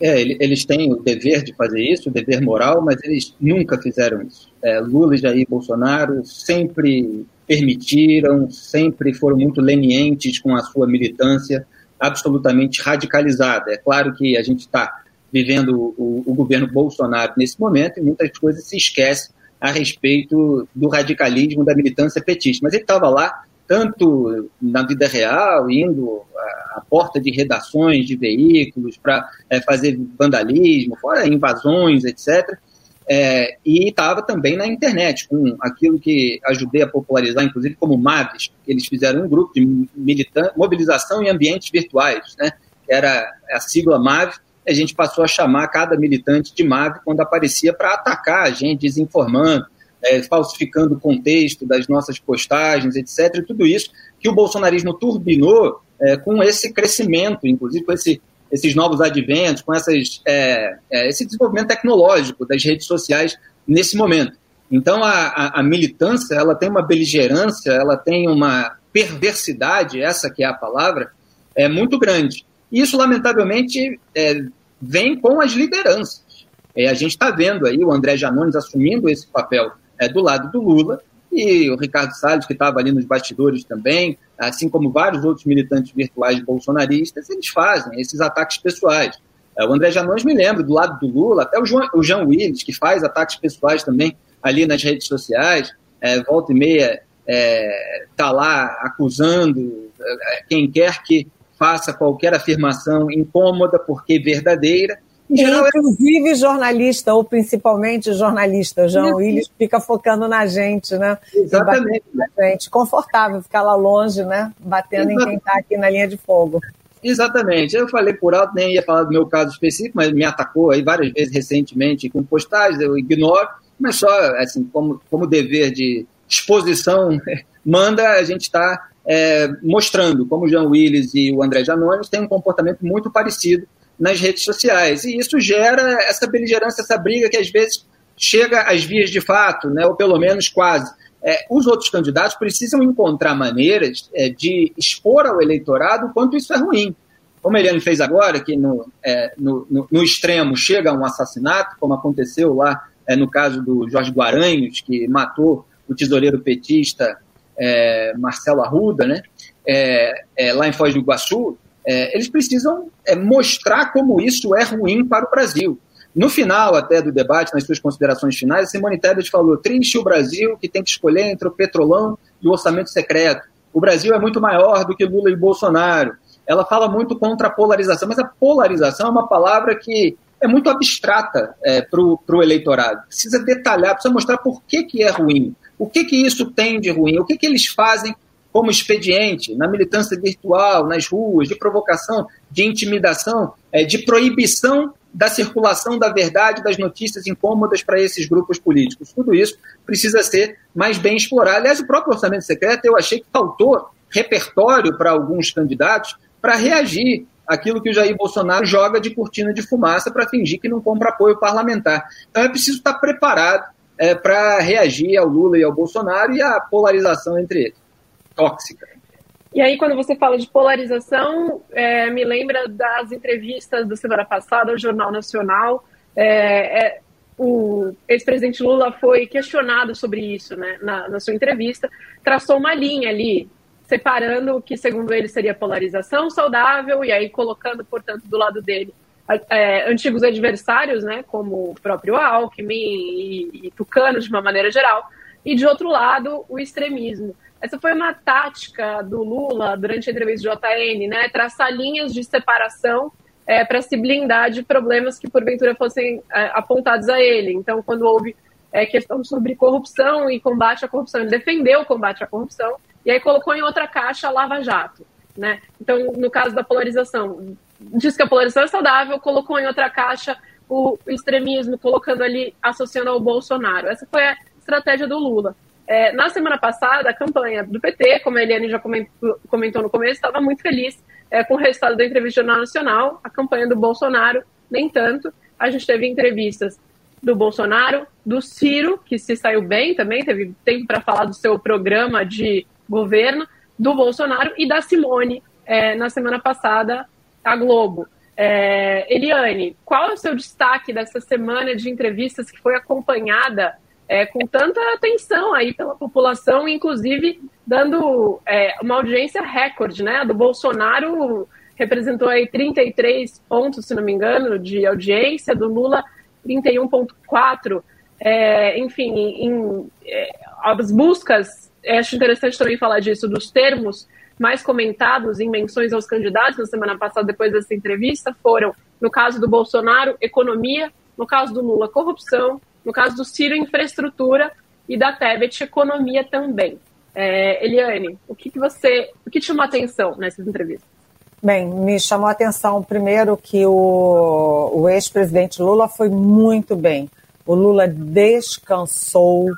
É, eles têm o dever de fazer isso, o dever moral, mas eles nunca fizeram isso. É, Lula e Jair Bolsonaro sempre permitiram, sempre foram muito lenientes com a sua militância absolutamente radicalizada. É claro que a gente está vivendo o, o, governo Bolsonaro nesse momento e muitas coisas se esquecem a respeito do radicalismo da militância petista. Mas ele estava lá tanto na vida real, indo à porta de redações de veículos para é, fazer vandalismo, fora invasões, etc. É, e estava também na internet, com aquilo que ajudei a popularizar, inclusive como MAVES, eles fizeram um grupo de mobilização em ambientes virtuais, né? era a sigla MAVE, a gente passou a chamar cada militante de MAVE quando aparecia para atacar a gente, desinformando, é, falsificando o contexto das nossas postagens, etc. E tudo isso que o bolsonarismo turbinou é, com esse crescimento, inclusive com esse, esses novos adventos, com essas, é, é esse desenvolvimento tecnológico das redes sociais nesse momento. Então, a, a, a, militância ela tem uma beligerância, ela tem uma perversidade, essa que é a palavra, é muito grande. E isso, lamentavelmente, é, vem com as lideranças. É, a gente está vendo aí o André Janones assumindo esse papel é, do lado do Lula, e o Ricardo Salles, que estava ali nos bastidores também, assim como vários outros militantes virtuais bolsonaristas, eles fazem esses ataques pessoais. É, o André Janones me lembra, do lado do Lula, até o João, o Jean Willis, que faz ataques pessoais também ali nas redes sociais, é, volta e meia está é, tá lá acusando é, quem quer que faça qualquer afirmação incômoda porque verdadeira, geral, Inclusive é... jornalista, ou principalmente jornalista, João Willis fica focando na gente, né? Exatamente. Na gente. Confortável ficar lá longe, né? Batendo Exatamente. em quem está aqui na linha de fogo. Exatamente. Eu falei por alto, nem ia falar do meu caso específico, mas me atacou aí várias vezes recentemente com postagens, eu ignoro, mas só assim, como, como dever de exposição manda, a gente está é, mostrando como o João Willis e o André Janones têm um comportamento muito parecido nas redes sociais. E isso gera essa beligerância, essa briga que às vezes chega às vias de fato, né, ou pelo menos quase. É, os outros candidatos precisam encontrar maneiras é, de expor ao eleitorado o quanto isso é ruim. Como a Eliane fez agora, que no, é, no, no, no, extremo chega um assassinato, como aconteceu lá é, no caso do Jorge Guaranhos, que matou o tesoureiro petista é, Marcelo Arruda, né, é, lá em Foz do Iguaçu, é, eles precisam é, mostrar como isso é ruim para o Brasil. No final até do debate, nas suas considerações finais, Simone Tebet falou: triste o Brasil que tem que escolher entre o petrolão e o orçamento secreto. O Brasil é muito maior do que Lula e Bolsonaro. Ela fala muito contra a polarização, mas a polarização é uma palavra que é muito abstrata é, para o eleitorado. Precisa detalhar, precisa mostrar por que, que é ruim, o que, que isso tem de ruim, o que, que eles fazem como expediente na militância virtual, nas ruas, de provocação, de intimidação, é, de proibição da circulação da verdade, das notícias incômodas para esses grupos políticos. Tudo isso precisa ser mais bem explorado. Aliás, o próprio orçamento secreto, eu achei que faltou repertório para alguns candidatos para reagir àquilo que o Jair Bolsonaro joga de cortina de fumaça para fingir que não compra apoio parlamentar. Então é preciso estar preparado é, para reagir ao Lula e ao Bolsonaro e à polarização entre eles. Tóxica. E aí, quando você fala de polarização, é, me lembra das entrevistas da semana passada ao Jornal Nacional. É, é, o ex-presidente Lula foi questionado sobre isso né, na, na, sua entrevista, traçou uma linha ali, separando o que, segundo ele, seria polarização saudável, e aí colocando, portanto, do lado dele é, antigos adversários, né, como o próprio Alckmin e, e Tucano, de uma maneira geral, e, de outro lado, o extremismo. Essa foi uma tática do Lula durante a entrevista de JN, né? Traçar linhas de separação é, para se blindar de problemas que porventura fossem é, apontados a ele. Então, quando houve é, questão sobre corrupção e combate à corrupção, ele defendeu o combate à corrupção e aí colocou em outra caixa a Lava Jato. Né? Então, no caso da polarização, diz que a polarização é saudável, colocou em outra caixa o extremismo, colocando ali, associando ao Bolsonaro. Essa foi a estratégia do Lula. É, na semana passada, a campanha do PT, como a Eliane já comentou, comentou no começo, estava muito feliz é, com o resultado da entrevista do Jornal Nacional. A campanha do Bolsonaro, nem tanto. A gente teve entrevistas do Bolsonaro, do Ciro, que se saiu bem também, teve tempo para falar do seu programa de governo, do Bolsonaro e da Simone, é, na semana passada, a Globo. É, Eliane, qual é o seu destaque dessa semana de entrevistas que foi acompanhada é, com tanta atenção aí pela população, inclusive dando é, uma audiência recorde, né? A do Bolsonaro representou aí 33 pontos, se não me engano, de audiência, do Lula 31,4. É, enfim, em, é, as buscas, acho interessante também falar disso, dos termos mais comentados em menções aos candidatos na semana passada, depois dessa entrevista, foram, no caso do Bolsonaro, economia, no caso do Lula, corrupção, no caso do Ciro, infraestrutura e da Tebet, economia também. É, Eliane, o que, que você, o que te chamou a atenção nessas entrevistas? Bem, me chamou a atenção primeiro que o, o ex-presidente Lula foi muito bem. O Lula descansou,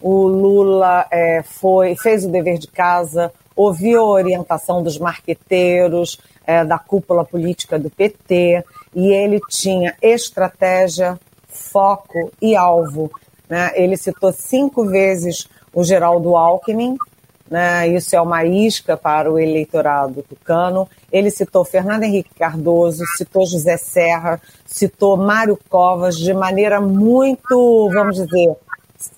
o Lula é, foi, fez o dever de casa, ouviu a orientação dos marqueteiros, é, da cúpula política do PT, e ele tinha estratégia, foco e alvo. Né? Ele citou cinco vezes o Geraldo Alckmin, né? isso é uma isca para o eleitorado tucano. Ele citou Fernando Henrique Cardoso, citou José Serra, citou Mário Covas de maneira muito, vamos dizer,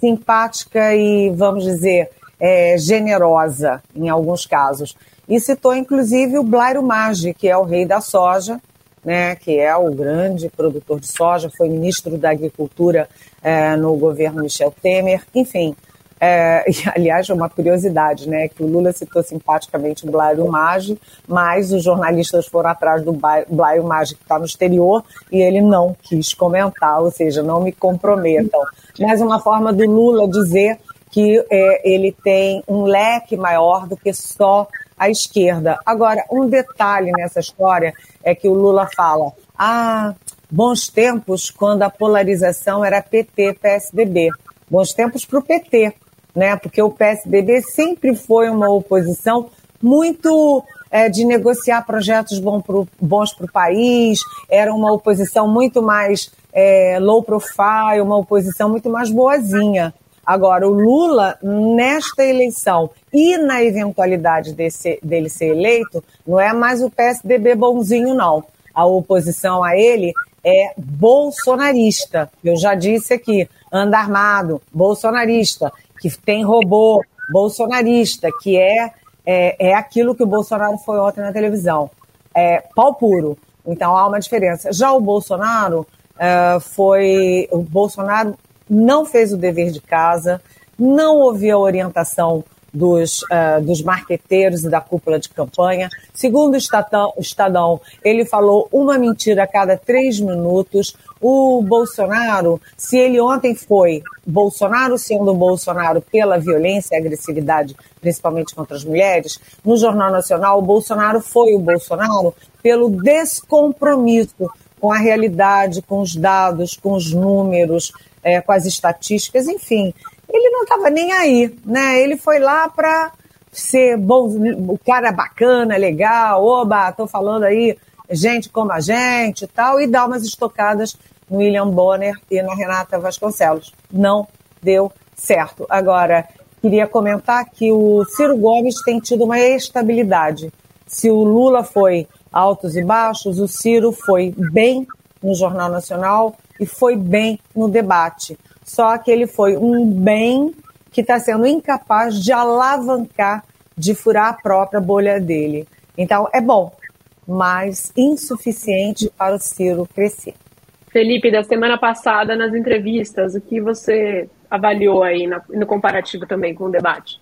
simpática e, vamos dizer, é, generosa em alguns casos. E citou inclusive o Blairo Maggi, que é o rei da soja, né, que é o grande produtor de soja, foi ministro da Agricultura é, no governo Michel Temer, enfim. É, e, aliás, uma curiosidade, né, que o Lula citou simpaticamente o Blairo Maggi, mas os jornalistas foram atrás do Blairo Maggi, que está no exterior, e ele não quis comentar, ou seja, não me comprometam. Mas uma forma do Lula dizer que é, ele tem um leque maior do que só a esquerda. Agora, um detalhe nessa história é que o Lula fala: ah, bons tempos quando a polarização era PT-PSDB. Bons tempos para o PT, né? Porque o PSDB sempre foi uma oposição muito é, de negociar projetos bons para o país, era uma oposição muito mais é, low profile, uma oposição muito mais boazinha. Agora, o Lula, nesta eleição e na eventualidade desse, dele ser eleito, não é mais o PSDB bonzinho, não. A oposição a ele é bolsonarista. Eu já disse aqui, anda armado, bolsonarista, que tem robô, bolsonarista, que é, é, é aquilo que o Bolsonaro foi ontem na televisão. É pau puro. Então há uma diferença. Já o Bolsonaro uh, foi. O Bolsonaro não fez o dever de casa, não ouviu a orientação dos, uh, dos marqueteiros e da cúpula de campanha. Segundo o Estadão, o Estadão, ele falou uma mentira a cada três minutos. O Bolsonaro, se ele ontem foi Bolsonaro sendo Bolsonaro pela violência e agressividade, principalmente contra as mulheres, no Jornal Nacional, o Bolsonaro foi o Bolsonaro pelo descompromisso com a realidade, com os dados, com os números, é, com as estatísticas, enfim. Ele não estava nem aí, né? Ele foi lá para ser bom, o cara bacana, legal, oba, estou falando aí, gente como a gente e tal, e dar umas estocadas no William Bonner e na Renata Vasconcelos. Não deu certo. Agora, queria comentar que o Ciro Gomes tem tido uma estabilidade. Se o Lula foi altos e baixos, o Ciro foi bem no Jornal Nacional e foi bem no debate. Só que ele foi um bem que está sendo incapaz de alavancar, de furar a própria bolha dele. Então, é bom, mas insuficiente para o Ciro crescer. Felipe, da semana passada, nas entrevistas, o que você avaliou aí no comparativo também com o debate?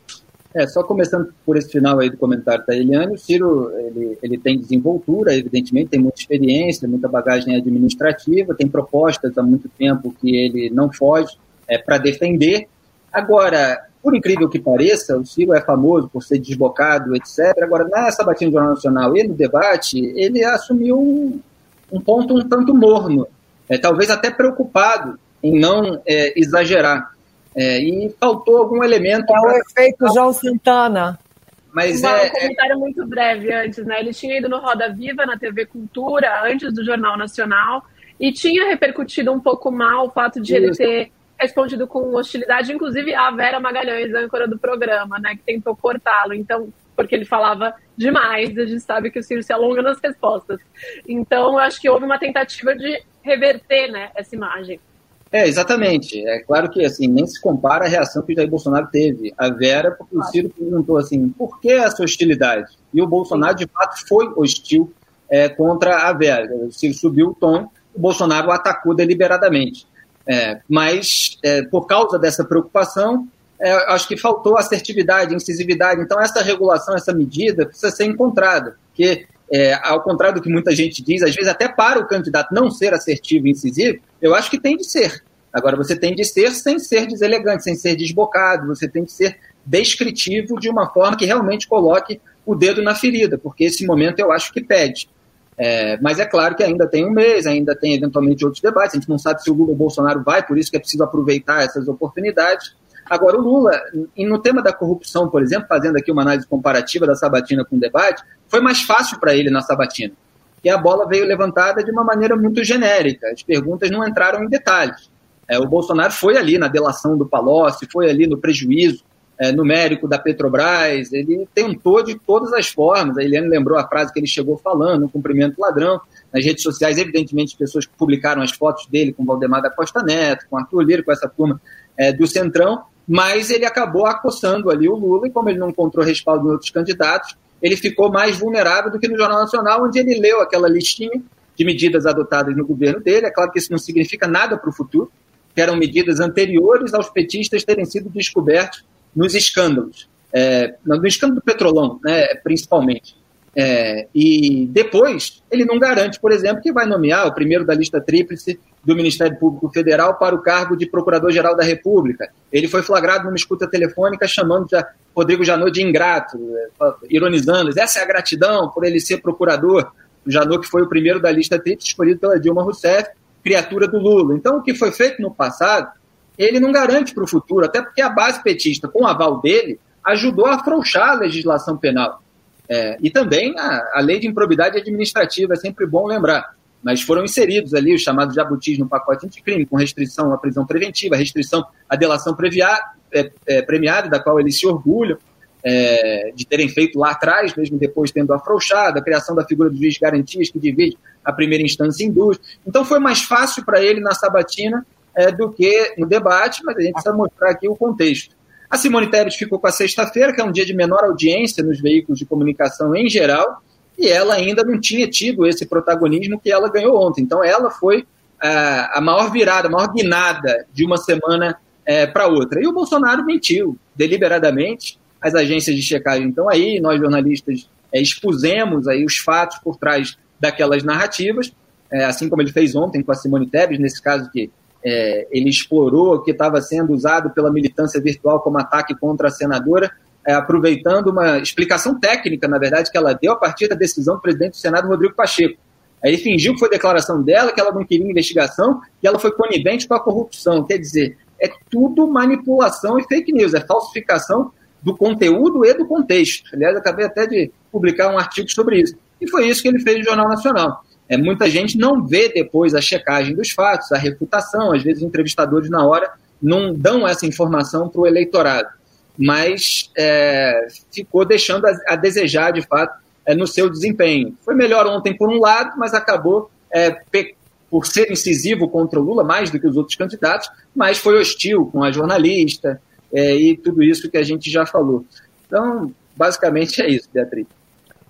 É, só começando por esse final aí do comentário da Eliane, o Ciro, ele, ele tem desenvoltura, evidentemente, tem muita experiência, muita bagagem administrativa, tem propostas há muito tempo que ele não foge é, para defender. Agora, por incrível que pareça, o Ciro é famoso por ser desbocado, etc. Agora, na sabatina do Jornal Nacional e no debate, ele assumiu um, um ponto um tanto morno, é, talvez até preocupado em não é, exagerar. É, e faltou algum elemento. É o efeito João Santana. Mas um, é, um comentário muito breve antes, né? Ele tinha ido no Roda Viva, na TV Cultura, antes do Jornal Nacional, e tinha repercutido um pouco mal o fato de Isso. ele ter respondido com hostilidade, inclusive a Vera Magalhães, âncora do programa, né? Que tentou cortá-lo. Então, porque ele falava demais, a gente sabe que o Ciro se alonga nas respostas. Então, eu acho que houve uma tentativa de reverter né, essa imagem. É, exatamente. É claro que assim, nem se compara a reação que o Jair Bolsonaro teve. A Vera, porque o Ciro perguntou assim, por que essa hostilidade? E o Bolsonaro, de fato, foi hostil é, contra a Vera. O Ciro subiu o tom, o Bolsonaro atacou deliberadamente. É, mas, é, por causa dessa preocupação, é, acho que faltou assertividade, incisividade. Então, essa regulação, essa medida precisa ser encontrada. Porque, é, ao contrário do que muita gente diz, às vezes até para o candidato não ser assertivo e incisivo, eu acho que tem de ser. Agora, você tem de ser sem ser deselegante, sem ser desbocado, você tem de ser descritivo de uma forma que realmente coloque o dedo na ferida, porque esse momento eu acho que pede. É, mas é claro que ainda tem um mês, ainda tem eventualmente outros debates, a gente não sabe se o Lula ou o Bolsonaro vai, por isso que é preciso aproveitar essas oportunidades. Agora, o Lula, e no tema da corrupção, por exemplo, fazendo aqui uma análise comparativa da Sabatina com o debate, foi mais fácil para ele na Sabatina, que a bola veio levantada de uma maneira muito genérica, as perguntas não entraram em detalhes. É, o Bolsonaro foi ali na delação do Palocci, foi ali no prejuízo é, numérico da Petrobras, ele tentou de todas as formas. A Eliane lembrou a frase que ele chegou falando, um cumprimento ladrão. Nas redes sociais, evidentemente, pessoas publicaram as fotos dele com Valdemar da Costa Neto, com Arthur Lira, com essa turma é, do Centrão, mas ele acabou acossando ali o Lula, e como ele não encontrou respaldo em outros candidatos, ele ficou mais vulnerável do que no Jornal Nacional, onde ele leu aquela listinha de medidas adotadas no governo dele. É claro que isso não significa nada para o futuro, que eram medidas anteriores aos petistas terem sido descobertos nos escândalos, é, no escândalo do Petrolão, né, principalmente. É, e depois, ele não garante, por exemplo, que vai nomear o primeiro da lista tríplice do Ministério Público Federal para o cargo de Procurador-Geral da República. Ele foi flagrado numa escuta telefônica chamando já Rodrigo Janot de ingrato, é, ironizando. Essa é a gratidão por ele ser procurador. O Janot, que foi o primeiro da lista tríplice escolhido pela Dilma Rousseff, criatura do Lula. Então, o que foi feito no passado, ele não garante para o futuro, até porque a base petista, com o aval dele, ajudou a afrouxar a legislação penal. É, e também a, a, lei de improbidade administrativa, é sempre bom lembrar. Mas foram inseridos ali os chamados jabutis no pacote anticrime, com restrição à prisão preventiva, restrição à delação previada, é, é, premiada, da qual eles se orgulham é, de terem feito lá atrás, mesmo depois tendo afrouxado, a criação da figura do juiz garantias que divide a primeira instância em duas. Então foi mais fácil para ele na sabatina é, do que no debate, mas a gente precisa mostrar aqui o contexto. A Simone Tebet ficou com a sexta-feira, que é um dia de menor audiência nos veículos de comunicação em geral, e ela ainda não tinha tido esse protagonismo que ela ganhou ontem. Então, ela foi a, é, a maior virada, a maior guinada de uma semana é, para outra. E o Bolsonaro mentiu deliberadamente. As agências de checagem estão aí, nós jornalistas é, expusemos aí os fatos por trás daquelas narrativas, assim como ele fez ontem com a Simone Tebet, nesse caso que ele explorou que estava sendo usado pela militância virtual como ataque contra a senadora, é, aproveitando uma explicação técnica, na verdade, que ela deu a partir da decisão do presidente do Senado, Rodrigo Pacheco. Aí fingiu que foi declaração dela, que ela não queria investigação, que ela foi conivente com a corrupção. Quer dizer, é tudo manipulação e fake news, é falsificação do conteúdo e do contexto. Aliás, acabei até de publicar um artigo sobre isso. E foi isso que ele fez no Jornal Nacional. É, muita gente não vê depois a checagem dos fatos, a refutação, às vezes entrevistadores na hora não dão essa informação para o eleitorado, mas é, ficou deixando a, a, desejar, de fato, é, no seu desempenho. Foi melhor ontem por um lado, mas acabou é, por ser incisivo contra o Lula, mais do que os outros candidatos, mas foi hostil com a jornalista é, e tudo isso que a gente já falou. Então, basicamente é isso, Beatriz.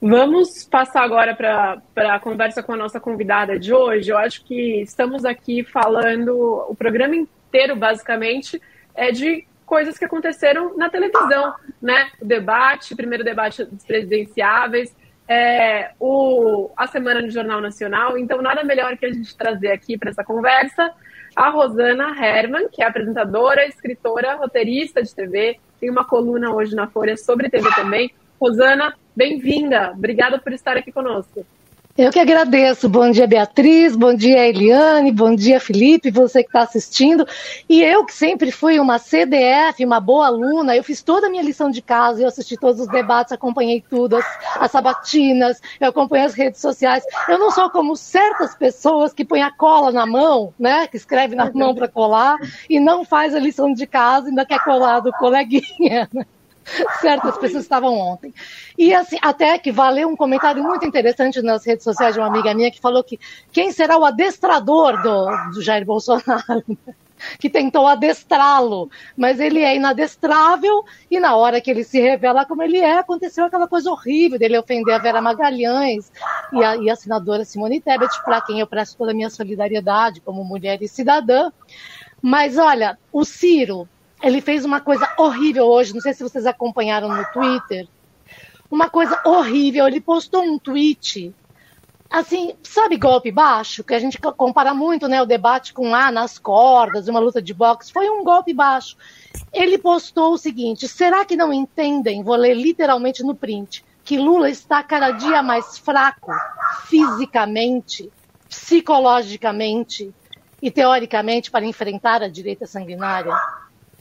Vamos passar agora para a conversa com a nossa convidada de hoje. Eu acho que estamos aqui falando o programa inteiro, basicamente, é de coisas que aconteceram na televisão, né? O debate, o primeiro debate dos presidenciáveis, é, o, a semana no Jornal Nacional. Então, nada melhor que a gente trazer aqui para essa conversa a Rosana Herman, que é apresentadora, escritora, roteirista de TV, tem uma coluna hoje na Folha sobre TV também. Rosana, bem-vinda. Obrigada por estar aqui conosco. Eu que agradeço. Bom dia, Beatriz. Bom dia, Eliane. Bom dia, Felipe, você que está assistindo. E eu que sempre fui uma CDF, uma boa aluna, eu fiz toda a minha lição de casa, eu assisti todos os debates, acompanhei tudo, as, as sabatinas, eu acompanhei as redes sociais. Eu não sou como certas pessoas que põem a cola na mão, né? Que escreve na mão para colar e não faz a lição de casa, ainda quer colar do coleguinha. Certas pessoas estavam ontem. E assim, até que valeu um comentário muito interessante nas redes sociais de uma amiga minha que falou que quem será o adestrador do, do Jair Bolsonaro? que tentou adestrá-lo, mas ele é inadestrável e na hora que ele se revela como ele é, aconteceu aquela coisa horrível dele ofender a Vera Magalhães e a, e a senadora Simone Tebet, para quem eu presto toda a minha solidariedade como mulher e cidadã. Mas olha, o Ciro, ele fez uma coisa horrível hoje, não sei se vocês acompanharam no Twitter. Uma coisa horrível, ele postou um tweet assim, sabe golpe baixo? Que a gente compara muito, né, o debate com A nas cordas, uma luta de boxe, foi um golpe baixo. Ele postou o seguinte: será que não entendem? Vou ler literalmente no print. Que Lula está cada dia mais fraco fisicamente, psicologicamente e teoricamente para enfrentar a direita sanguinária.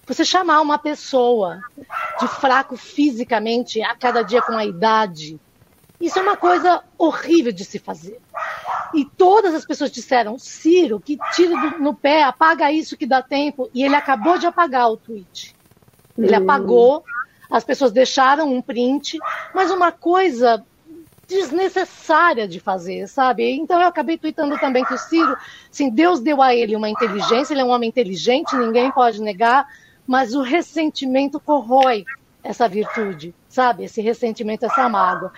Você chamar uma pessoa de fraco fisicamente a cada dia com a idade, isso é uma coisa horrível de se fazer. E todas as pessoas disseram, Ciro, que tire no pé, apaga isso que dá tempo. E ele acabou de apagar o tweet. Ele uhum. apagou, as pessoas deixaram um print, mas uma coisa desnecessária de fazer, sabe? Então eu acabei tweetando também que o Ciro, assim, Deus deu a ele uma inteligência, ele é um homem inteligente, ninguém pode negar, mas o ressentimento corrói essa virtude, sabe? Esse ressentimento, essa mágoa.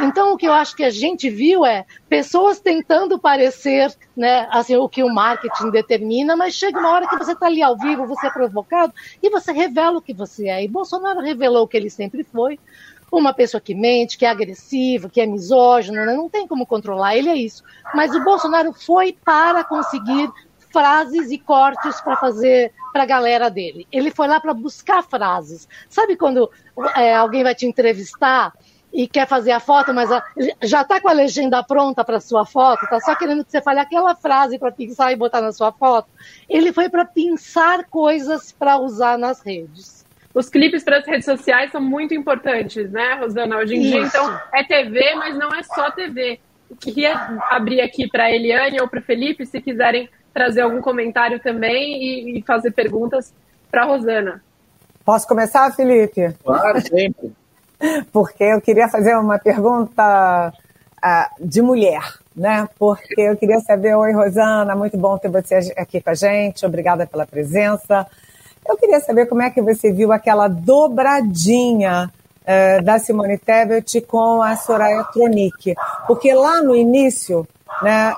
Então, o que eu acho que a gente viu é pessoas tentando parecer, né, assim, o que o marketing determina, mas chega uma hora que você está ali ao vivo, você é provocado e você revela o que você é. E Bolsonaro revelou o que ele sempre foi. Uma pessoa que mente, que é agressiva, que é misógino, né? não tem como controlar, ele é isso. Mas o Bolsonaro foi para conseguir frases e cortes para fazer para a galera dele. Ele foi lá para buscar frases. Sabe quando é, alguém vai te entrevistar e quer fazer a foto, mas a, já está com a legenda pronta para sua foto, está só querendo que você fale aquela frase para pensar e botar na sua foto? Ele foi para pensar coisas para usar nas redes. Os clipes para as redes sociais são muito importantes, né, Rosana? Hoje em Isso. dia, então, é TV, mas não é só TV. Eu queria abrir aqui para a Eliane ou para o Felipe, se quiserem trazer algum comentário também e, e fazer perguntas para Rosana. Posso começar, Felipe? Claro, sempre. Porque eu queria fazer uma pergunta uh, de mulher, né? Porque eu queria saber, oi Rosana, muito bom ter você aqui com a gente, obrigada pela presença. Eu queria saber como é que você viu aquela dobradinha uh, da Simone Tebet com a Soraya Tronic, porque lá no início né?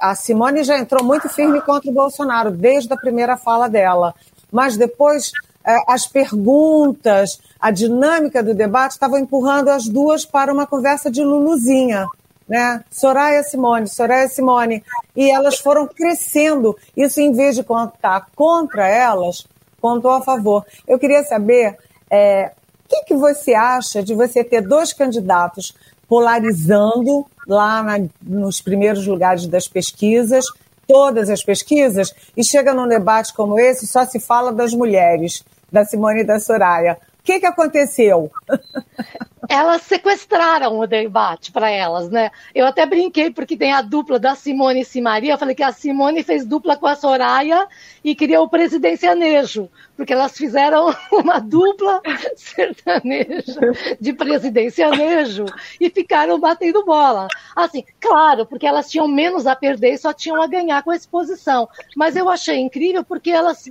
A Simone já entrou muito firme contra o Bolsonaro, desde a primeira fala dela. Mas depois, é, as perguntas, a dinâmica do debate estavam empurrando as duas para uma conversa de Luluzinha. Né? Soraya Simone, Soraya Simone. E elas foram crescendo. Isso, em vez de contar contra elas, contou a favor. Eu queria saber é, o que, que você acha de você ter dois candidatos polarizando lá na, nos primeiros lugares das pesquisas, todas as pesquisas, e chega num debate como esse, só se fala das mulheres, da Simone e da Soraya. O que, que aconteceu? elas sequestraram o debate para elas, né? Eu até brinquei porque tem a dupla da Simone e Simaria. Eu falei que a Simone fez dupla com a Soraya e criou o presidencianejo, porque elas fizeram uma dupla sertaneja de presidencianejo e ficaram batendo bola. Assim, claro, porque elas tinham menos a perder e só tinham a ganhar com a exposição. Mas eu achei incrível porque elas,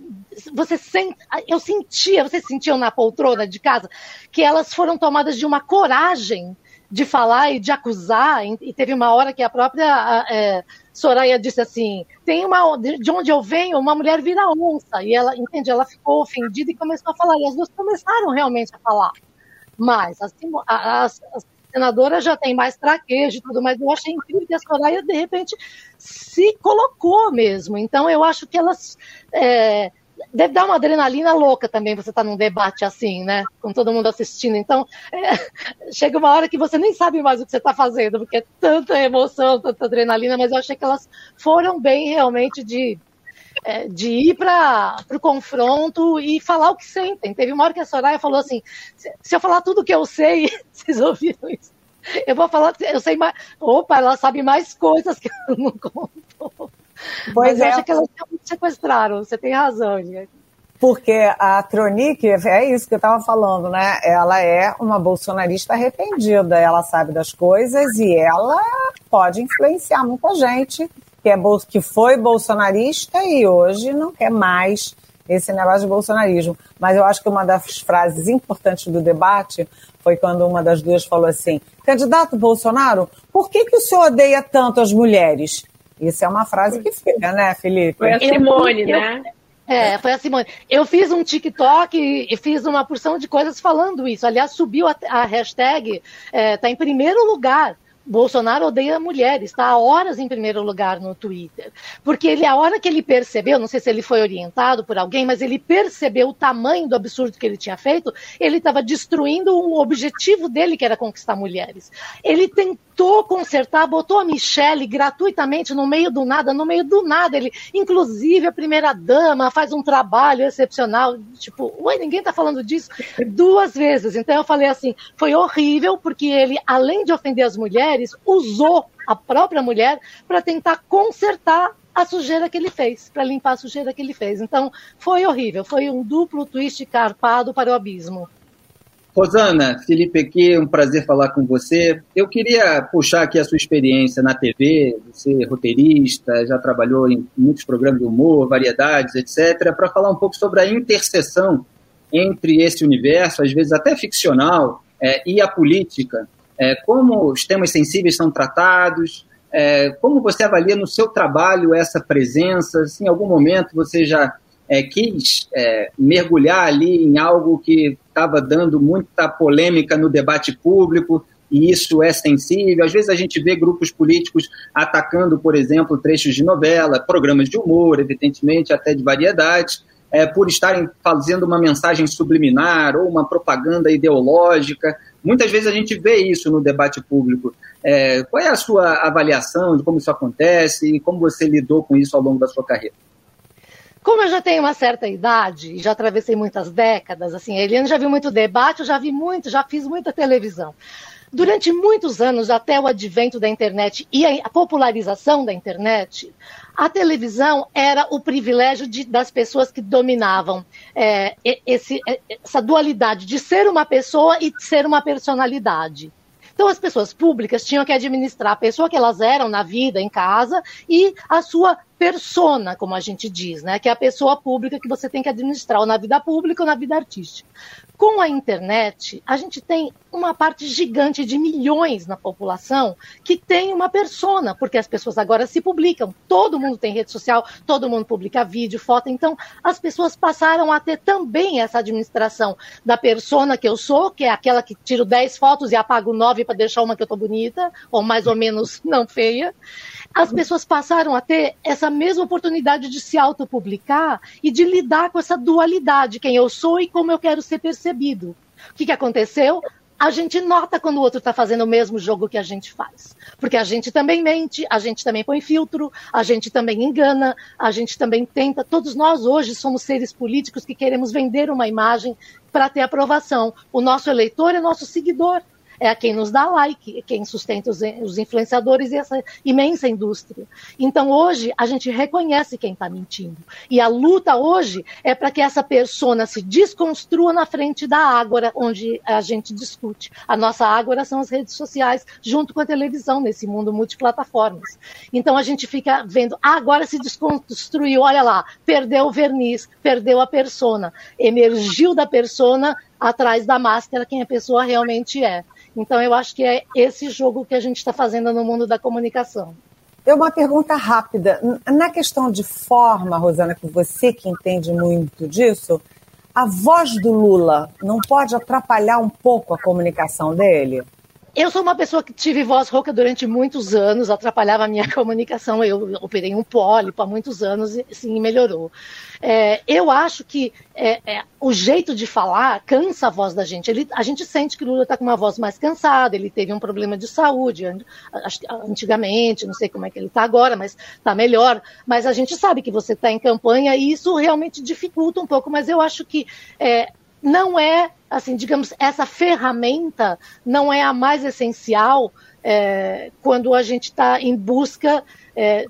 você sente, eu sentia, vocês sentiam na poltrona de casa que elas foram tomadas de uma coragem de falar e de acusar, e teve uma hora que a própria é, Soraya disse assim, tem uma, de onde eu venho, uma mulher vira onça, e ela, entende, ela ficou ofendida e começou a falar, e as duas começaram realmente a falar, mas a, a, a, a senadora já tem mais traquejo e tudo, mas eu achei incrível que a Soraya, de repente, se colocou mesmo, então eu acho que elas... É, deve dar uma adrenalina louca também você estar tá num debate assim, né? Com todo mundo assistindo. Então, é, chega uma hora que você nem sabe mais o que você está fazendo, porque é tanta emoção, tanta adrenalina, mas eu achei que elas foram bem realmente de, é, de ir para o confronto e falar o que sentem. Teve uma hora que a Soraya falou assim: se, se eu falar tudo o que eu sei, vocês ouviram isso? Eu vou falar, eu sei mais. Opa, ela sabe mais coisas que eu não contou. Pois Mas é. acho que elas sequestraram, você tem razão, gente. Porque a Tronic, é isso que eu estava falando, né? Ela é uma bolsonarista arrependida, ela sabe das coisas e ela pode influenciar muita gente que, é, que foi bolsonarista e hoje não quer mais esse negócio de bolsonarismo. Mas eu acho que uma das frases importantes do debate foi quando uma das duas falou assim: candidato Bolsonaro, por que, que o senhor odeia tanto as mulheres? Isso é uma frase que fica, né, Felipe? Foi a Simone, eu, né? é, foi a Simone. Eu fiz um TikTok e fiz uma porção de coisas falando isso. Aliás, subiu a, a hashtag, está é, tá em primeiro lugar Bolsonaro odeia mulheres, está há horas em primeiro lugar no Twitter. Porque ele, a hora que ele percebeu, não sei se ele foi orientado por alguém, mas ele percebeu o tamanho do absurdo que ele tinha feito, ele estava destruindo o objetivo dele, que era conquistar mulheres. Ele tentou consertar, botou a Michelle gratuitamente no meio do nada, no meio do nada. Ele, inclusive, a primeira dama faz um trabalho excepcional. Tipo, ué, ninguém está falando disso duas vezes. Então eu falei assim, foi horrível, porque ele, além de ofender as mulheres, mulheres, usou a própria mulher para tentar consertar a sujeira que ele fez, para limpar a sujeira que ele fez. Então, foi horrível, foi um duplo twist carpado para o abismo. Rosana, Felipe aqui, um prazer falar com você. Eu queria puxar aqui a sua experiência na TV, você é roteirista, já trabalhou em muitos programas de humor, variedades, etc., para falar um pouco sobre a interseção entre esse universo, às vezes até ficcional, é, e a política é, como os temas sensíveis são tratados, é, como você avalia no seu trabalho essa presença, se em algum momento você já é, quis é, mergulhar ali em algo que estava dando muita polêmica no debate público, e isso é sensível. Às vezes a gente vê grupos políticos atacando, por exemplo, trechos de novela, programas de humor, evidentemente, até de variedades, é, por estarem fazendo uma mensagem subliminar ou uma propaganda ideológica. Muitas vezes a gente vê isso no debate público. É, qual é a sua avaliação de como isso acontece e como você lidou com isso ao longo da sua carreira? Como eu já tenho uma certa idade, já atravessei muitas décadas, assim, a Eliane já viu muito debate, eu já vi muito, já fiz muita televisão. Durante muitos anos, até o advento da internet e a popularização da internet, a televisão era o privilégio de, das pessoas que dominavam é, esse, é, essa dualidade de ser uma pessoa e ser uma personalidade. Então, as pessoas públicas tinham que administrar a pessoa que elas eram na vida, em casa, e a sua persona, como a gente diz, né? Que é a pessoa pública que você tem que administrar, ou na vida pública ou na vida artística. Com a internet, a gente tem uma parte gigante de milhões na população que tem uma persona, porque as pessoas agora se publicam. Todo mundo tem rede social, todo mundo publica vídeo, foto. Então, as pessoas passaram a ter também essa administração da persona que eu sou, que é aquela que tiro 10 fotos e apago 9 para deixar uma que eu tô bonita, ou mais ou menos não feia as pessoas passaram a ter essa mesma oportunidade de se autopublicar e de lidar com essa dualidade, quem eu sou e como eu quero ser percebido. O que, que aconteceu? a gente nota quando o outro está fazendo o mesmo jogo que a gente faz. Porque a gente também mente, a gente também põe filtro, a gente também engana, a gente também tenta. Todos nós hoje somos seres políticos que queremos vender uma imagem para ter aprovação. O nosso eleitor é nosso seguidor é quem nos dá like, é quem sustenta os, os influenciadores e essa imensa indústria. Então, hoje, a gente reconhece quem está mentindo. E a luta hoje é para que essa persona se desconstrua na frente da ágora, onde a gente discute. A nossa ágora são as redes sociais, junto com a televisão, nesse mundo multiplataformas. Então, a gente fica vendo, ah, agora se desconstruiu, olha lá, perdeu o verniz, perdeu a persona, emergiu da persona atrás da máscara quem a pessoa realmente é. Então, eu acho que é esse jogo que a gente está fazendo no mundo da comunicação. Eu uma pergunta rápida. Na questão de forma, Rosana, que você que entende muito disso, a voz do Lula não pode atrapalhar um pouco a comunicação dele? Eu sou uma pessoa que tive voz rouca durante muitos anos, atrapalhava a minha comunicação. Eu operei um pólipo há muitos anos e sim melhorou. É, eu acho que é, é, o jeito de falar cansa a voz da gente. Ele, a gente sente que Lula está com uma voz mais cansada, ele teve um problema de saúde antigamente, não sei como é que ele está agora, mas está melhor. Mas a gente sabe que você está em campanha e isso realmente dificulta um pouco, mas eu acho que é, não é, assim, digamos, essa ferramenta não é a mais essencial é, quando a gente está em busca é,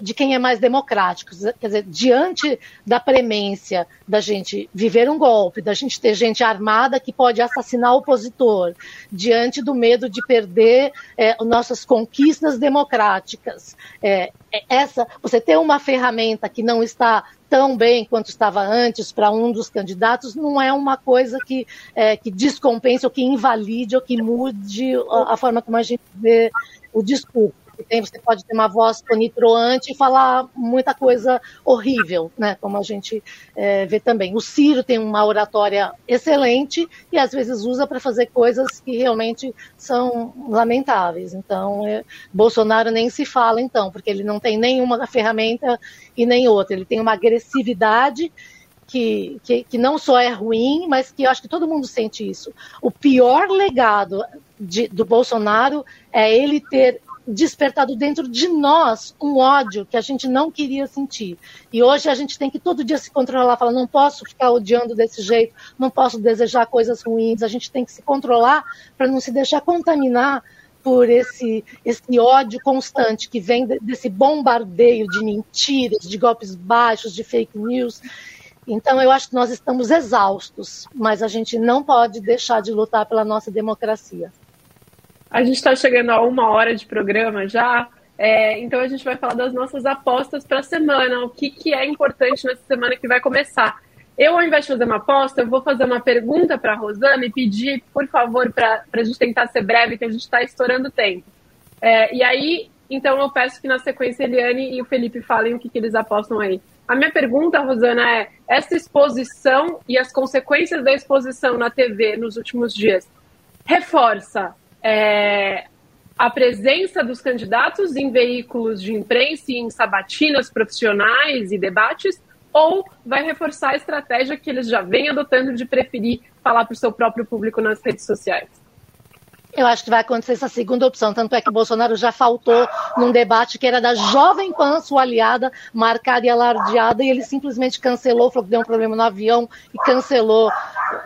de, quem é mais democrático. Quer dizer, diante da premência da gente viver um golpe, da gente ter gente armada que pode assassinar o opositor, diante do medo de perder é, nossas conquistas democráticas, é, é, essa, você ter uma ferramenta que não está tão bem quanto estava antes para um dos candidatos não é uma coisa que, é, que descompense ou que invalide ou que mude a, a forma como a gente vê o discurso tem, você pode ter uma voz tonitroante e falar muita coisa horrível, né? Como a gente é, vê também. O Ciro tem uma oratória excelente e às vezes usa para fazer coisas que realmente são lamentáveis. Então, é, Bolsonaro nem se fala, então, porque ele não tem nenhuma ferramenta e nem outra. Ele tem uma agressividade que, que, que, não só é ruim, mas que eu acho que todo mundo sente isso. O pior legado de, do Bolsonaro é ele ter despertado dentro de nós um ódio que a gente não queria sentir. E hoje a gente tem que todo dia se controlar, falar, não posso ficar odiando desse jeito, não posso desejar coisas ruins, a gente tem que se controlar para não se deixar contaminar por esse, esse ódio constante que vem desse bombardeio de mentiras, de golpes baixos, de fake news. Então, eu acho que nós estamos exaustos, mas a gente não pode deixar de lutar pela nossa democracia. A gente está chegando a uma hora de programa já, é, então a gente vai falar das nossas apostas para a semana, o que, que é importante nessa semana que vai começar. Eu, ao invés de fazer uma aposta, eu vou fazer uma pergunta para a Rosana e pedir, por favor, para a gente tentar ser breve, que a gente está estourando tempo. É, e aí, então, eu peço que na sequência Eliane e o Felipe falem o que, que eles apostam aí. A minha pergunta, Rosana, é: essa exposição e as consequências da exposição na TV nos últimos dias reforça é, a presença dos candidatos em veículos de imprensa e em sabatinas profissionais e debates, ou vai reforçar a estratégia que eles já vêm adotando de preferir falar para o seu próprio público nas redes sociais? Eu acho que vai acontecer essa segunda opção. Tanto é que Bolsonaro já faltou num debate que era da Jovem Pan, sua aliada, marcada e alardeada, e ele simplesmente cancelou, falou que deu um problema no avião e cancelou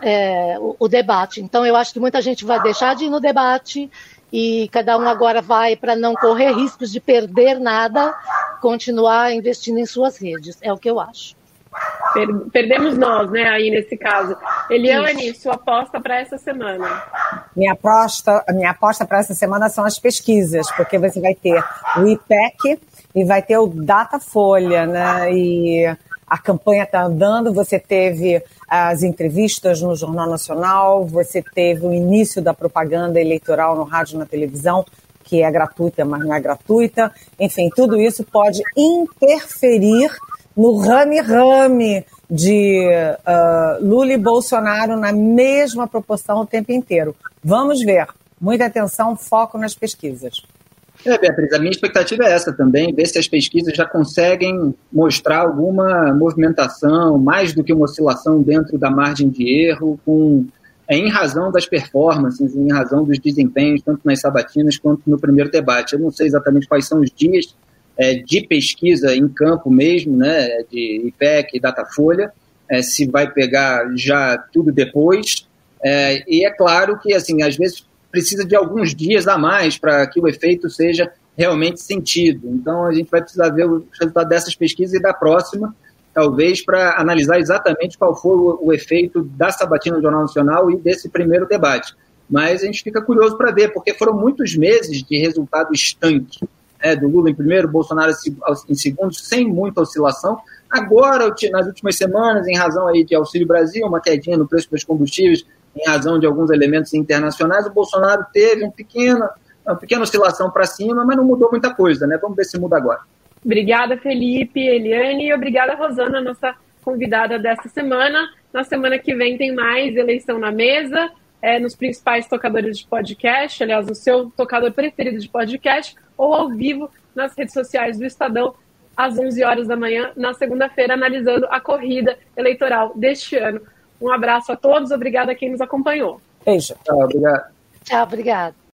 é, o, o debate. Então, eu acho que muita gente vai deixar de ir no debate e cada um agora vai, para não correr riscos de perder nada, continuar investindo em suas redes. É o que eu acho. Per perdemos nós, né, aí nesse caso. Eliane, sua aposta para essa semana? Minha aposta, minha aposta para essa semana são as pesquisas, porque você vai ter o IPEC e vai ter o Datafolha, né? E a campanha está andando, você teve as entrevistas no Jornal Nacional, você teve o início da propaganda eleitoral no rádio e na televisão, que é gratuita, mas não é gratuita. Enfim, tudo isso pode interferir no rame-rame de uh, Lula e Bolsonaro na mesma proporção o tempo inteiro. Vamos ver. Muita atenção, foco nas pesquisas. É, Beatriz, a minha expectativa é essa também, ver se as pesquisas já conseguem mostrar alguma movimentação, mais do que uma oscilação dentro da margem de erro, com é, em razão das performances, em razão dos desempenhos, tanto nas sabatinas quanto no primeiro debate. Eu não sei exatamente quais são os dias é, de pesquisa em campo mesmo, né, de IPEC e Datafolha, é, se vai pegar já tudo depois. É, e é claro que, assim, às vezes precisa de alguns dias a mais para que o efeito seja realmente sentido. Então, a gente vai precisar ver o resultado dessas pesquisas e da próxima, talvez, para analisar exatamente qual foi o, o, efeito da sabatina do Jornal Nacional e desse primeiro debate. Mas a gente fica curioso para ver, porque foram muitos meses de resultado estanque. Né, do Lula em primeiro, Bolsonaro em segundo, sem muita oscilação. Agora, nas últimas semanas, em razão aí de Auxílio Brasil, uma quedinha no preço dos combustíveis, em razão de alguns elementos internacionais, o Bolsonaro teve um pequeno, uma pequena oscilação para cima, mas não mudou muita coisa, né? Vamos ver se muda agora. Obrigada, Felipe, Eliane, e obrigada, Rosana, nossa convidada desta semana. Na semana que vem tem mais eleição na mesa, é, nos principais tocadores de podcast, aliás, no seu tocador preferido de podcast, ou ao vivo nas redes sociais do Estadão, às 11 horas da manhã, na segunda-feira, analisando a corrida eleitoral deste ano. Um abraço a todos, obrigada a quem nos acompanhou. Beijo. Tchau, obrigado. Tchau, obrigado.